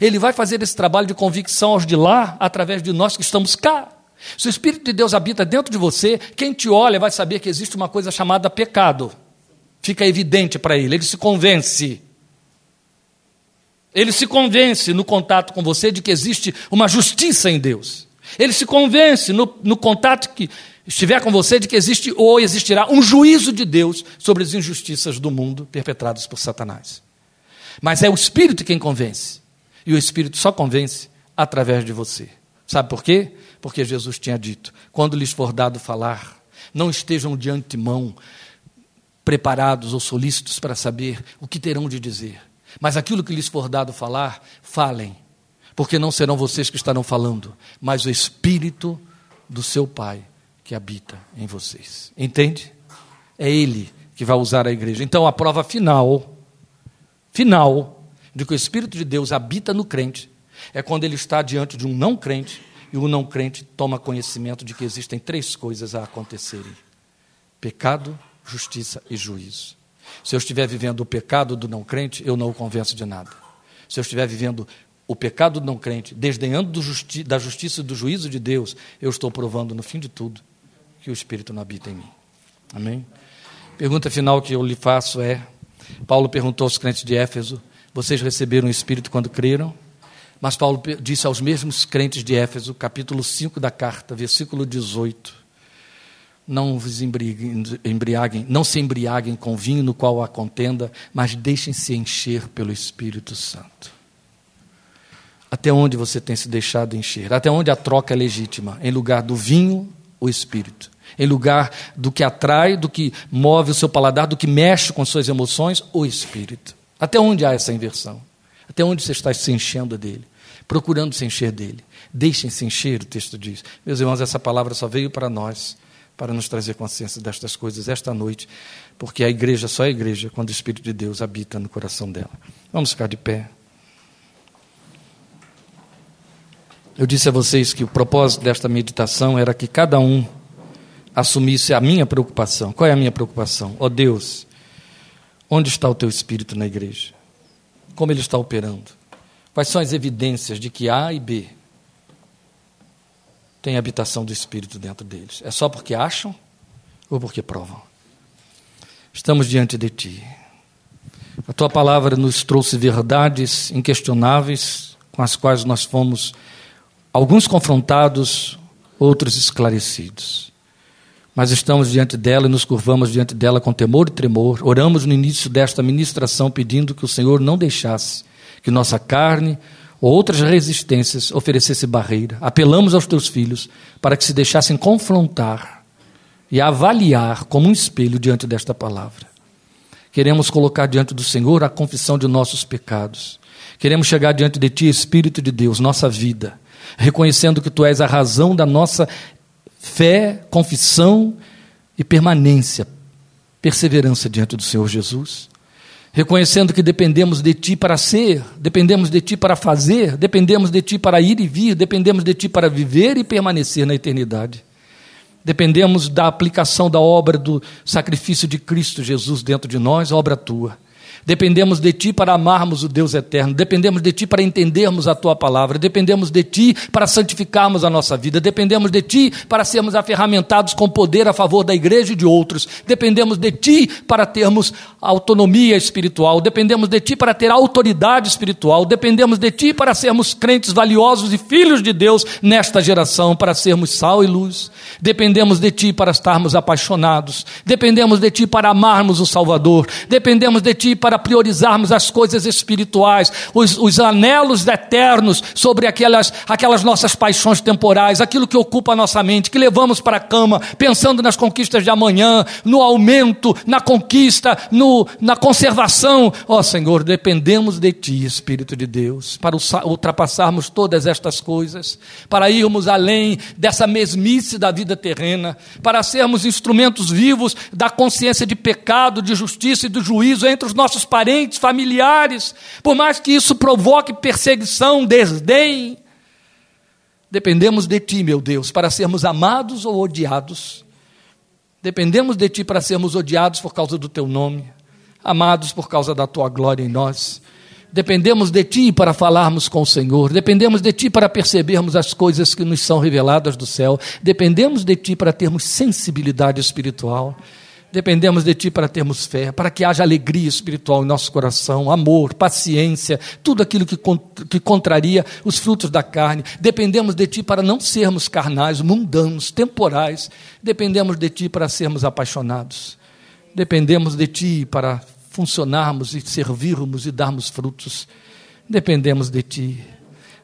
Ele vai fazer esse trabalho de convicção aos de lá, através de nós que estamos cá. Se o Espírito de Deus habita dentro de você, quem te olha vai saber que existe uma coisa chamada pecado fica evidente para ele, ele se convence. Ele se convence no contato com você de que existe uma justiça em Deus. Ele se convence no, no contato que estiver com você de que existe ou existirá um juízo de Deus sobre as injustiças do mundo perpetradas por Satanás. Mas é o Espírito quem convence. E o Espírito só convence através de você. Sabe por quê? Porque Jesus tinha dito: quando lhes for dado falar, não estejam de antemão preparados ou solícitos para saber o que terão de dizer. Mas aquilo que lhes for dado falar, falem, porque não serão vocês que estarão falando, mas o Espírito do seu Pai que habita em vocês. Entende? É Ele que vai usar a igreja. Então a prova final, final, de que o Espírito de Deus habita no crente, é quando ele está diante de um não crente e o não crente toma conhecimento de que existem três coisas a acontecerem: pecado, justiça e juízo. Se eu estiver vivendo o pecado do não crente, eu não o convenço de nada. Se eu estiver vivendo o pecado do não crente, desdenhando justi da justiça e do juízo de Deus, eu estou provando no fim de tudo que o Espírito não habita em mim. Amém? Pergunta final que eu lhe faço é: Paulo perguntou aos crentes de Éfeso: vocês receberam o Espírito quando creram? Mas Paulo disse aos mesmos crentes de Éfeso, capítulo 5 da carta, versículo 18: não vos embriaguem, não se embriaguem com vinho no qual há contenda, mas deixem-se encher pelo Espírito Santo. Até onde você tem se deixado encher? Até onde a troca é legítima? Em lugar do vinho, o Espírito. Em lugar do que atrai, do que move o seu paladar, do que mexe com suas emoções, o Espírito. Até onde há essa inversão? Até onde você está se enchendo dele? Procurando se encher dele. Deixem-se encher, o texto diz. Meus irmãos, essa palavra só veio para nós para nos trazer consciência destas coisas esta noite, porque a igreja só é igreja quando o Espírito de Deus habita no coração dela. Vamos ficar de pé. Eu disse a vocês que o propósito desta meditação era que cada um assumisse a minha preocupação. Qual é a minha preocupação? Ó oh Deus, onde está o teu Espírito na igreja? Como ele está operando? Quais são as evidências de que A e B tem habitação do Espírito dentro deles. É só porque acham ou porque provam? Estamos diante de Ti. A Tua palavra nos trouxe verdades inquestionáveis com as quais nós fomos, alguns confrontados, outros esclarecidos. Mas estamos diante dela e nos curvamos diante dela com temor e tremor. Oramos no início desta ministração pedindo que o Senhor não deixasse que nossa carne, ou outras resistências oferecesse barreira. Apelamos aos teus filhos para que se deixassem confrontar e avaliar como um espelho diante desta palavra. Queremos colocar diante do Senhor a confissão de nossos pecados. Queremos chegar diante de Ti, Espírito de Deus, nossa vida, reconhecendo que Tu és a razão da nossa fé, confissão e permanência, perseverança diante do Senhor Jesus reconhecendo que dependemos de Ti para ser, dependemos de Ti para fazer, dependemos de Ti para ir e vir, dependemos de Ti para viver e permanecer na eternidade. Dependemos da aplicação da obra do sacrifício de Cristo Jesus dentro de nós, obra tua. Dependemos de Ti para amarmos o Deus eterno, dependemos de Ti para entendermos a Tua palavra, dependemos de Ti para santificarmos a nossa vida, dependemos de Ti para sermos aferramentados com poder a favor da igreja e de outros, dependemos de Ti para termos autonomia espiritual, dependemos de Ti para ter autoridade espiritual, dependemos de Ti para sermos crentes valiosos e filhos de Deus nesta geração, para sermos sal e luz, dependemos de Ti para estarmos apaixonados, dependemos de Ti para amarmos o Salvador, dependemos de Ti para para priorizarmos as coisas espirituais, os, os anelos eternos sobre aquelas, aquelas nossas paixões temporais, aquilo que ocupa a nossa mente, que levamos para a cama, pensando nas conquistas de amanhã, no aumento, na conquista, no, na conservação. Ó oh, Senhor, dependemos de Ti, Espírito de Deus, para ultrapassarmos todas estas coisas, para irmos além dessa mesmice da vida terrena, para sermos instrumentos vivos da consciência de pecado, de justiça e do juízo entre os nossos parentes, familiares, por mais que isso provoque perseguição, desdém. Dependemos de Ti, meu Deus, para sermos amados ou odiados. Dependemos de Ti para sermos odiados por causa do Teu nome, amados por causa da Tua glória em nós. Dependemos de Ti para falarmos com o Senhor, dependemos de Ti para percebermos as coisas que nos são reveladas do céu, dependemos de Ti para termos sensibilidade espiritual, dependemos de Ti para termos fé, para que haja alegria espiritual em nosso coração, amor, paciência, tudo aquilo que, que contraria os frutos da carne. Dependemos de Ti para não sermos carnais, mundanos, temporais, dependemos de Ti para sermos apaixonados, dependemos de Ti para funcionarmos e servirmos e darmos frutos. Dependemos de Ti.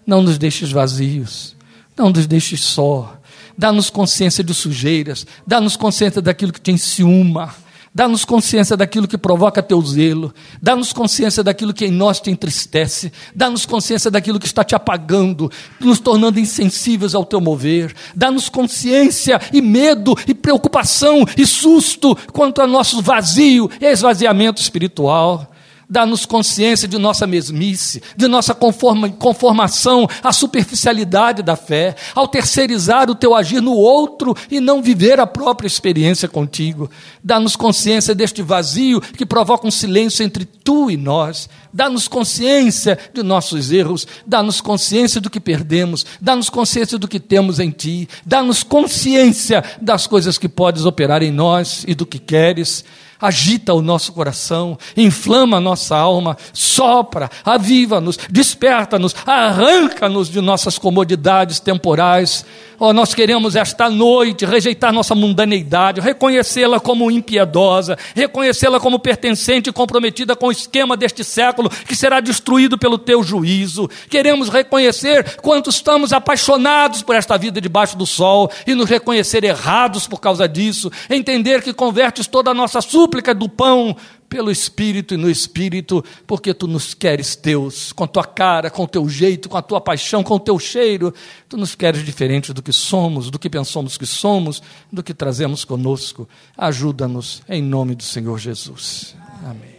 Não nos deixes vazios, não nos deixes só. Dá-nos consciência de sujeiras, dá-nos consciência daquilo que te enciuma Dá-nos consciência daquilo que provoca teu zelo. Dá-nos consciência daquilo que em nós te entristece. Dá-nos consciência daquilo que está te apagando, nos tornando insensíveis ao teu mover. Dá-nos consciência e medo e preocupação e susto quanto ao nosso vazio e esvaziamento espiritual dá-nos consciência de nossa mesmice, de nossa conforma, conformação à superficialidade da fé, ao terceirizar o teu agir no outro e não viver a própria experiência contigo. Dá-nos consciência deste vazio que provoca um silêncio entre tu e nós. Dá-nos consciência de nossos erros, dá-nos consciência do que perdemos, dá-nos consciência do que temos em ti, dá-nos consciência das coisas que podes operar em nós e do que queres agita o nosso coração, inflama a nossa alma, sopra, aviva-nos, desperta-nos, arranca-nos de nossas comodidades temporais Oh, nós queremos esta noite rejeitar nossa mundaneidade, reconhecê-la como impiedosa, reconhecê-la como pertencente e comprometida com o esquema deste século que será destruído pelo teu juízo. Queremos reconhecer quanto estamos apaixonados por esta vida debaixo do sol e nos reconhecer errados por causa disso, entender que convertes toda a nossa súplica do pão pelo Espírito e no Espírito, porque tu nos queres teus, com a tua cara, com o teu jeito, com a tua paixão, com o teu cheiro. Tu nos queres diferente do que somos, do que pensamos que somos, do que trazemos conosco. Ajuda-nos em nome do Senhor Jesus. Amém.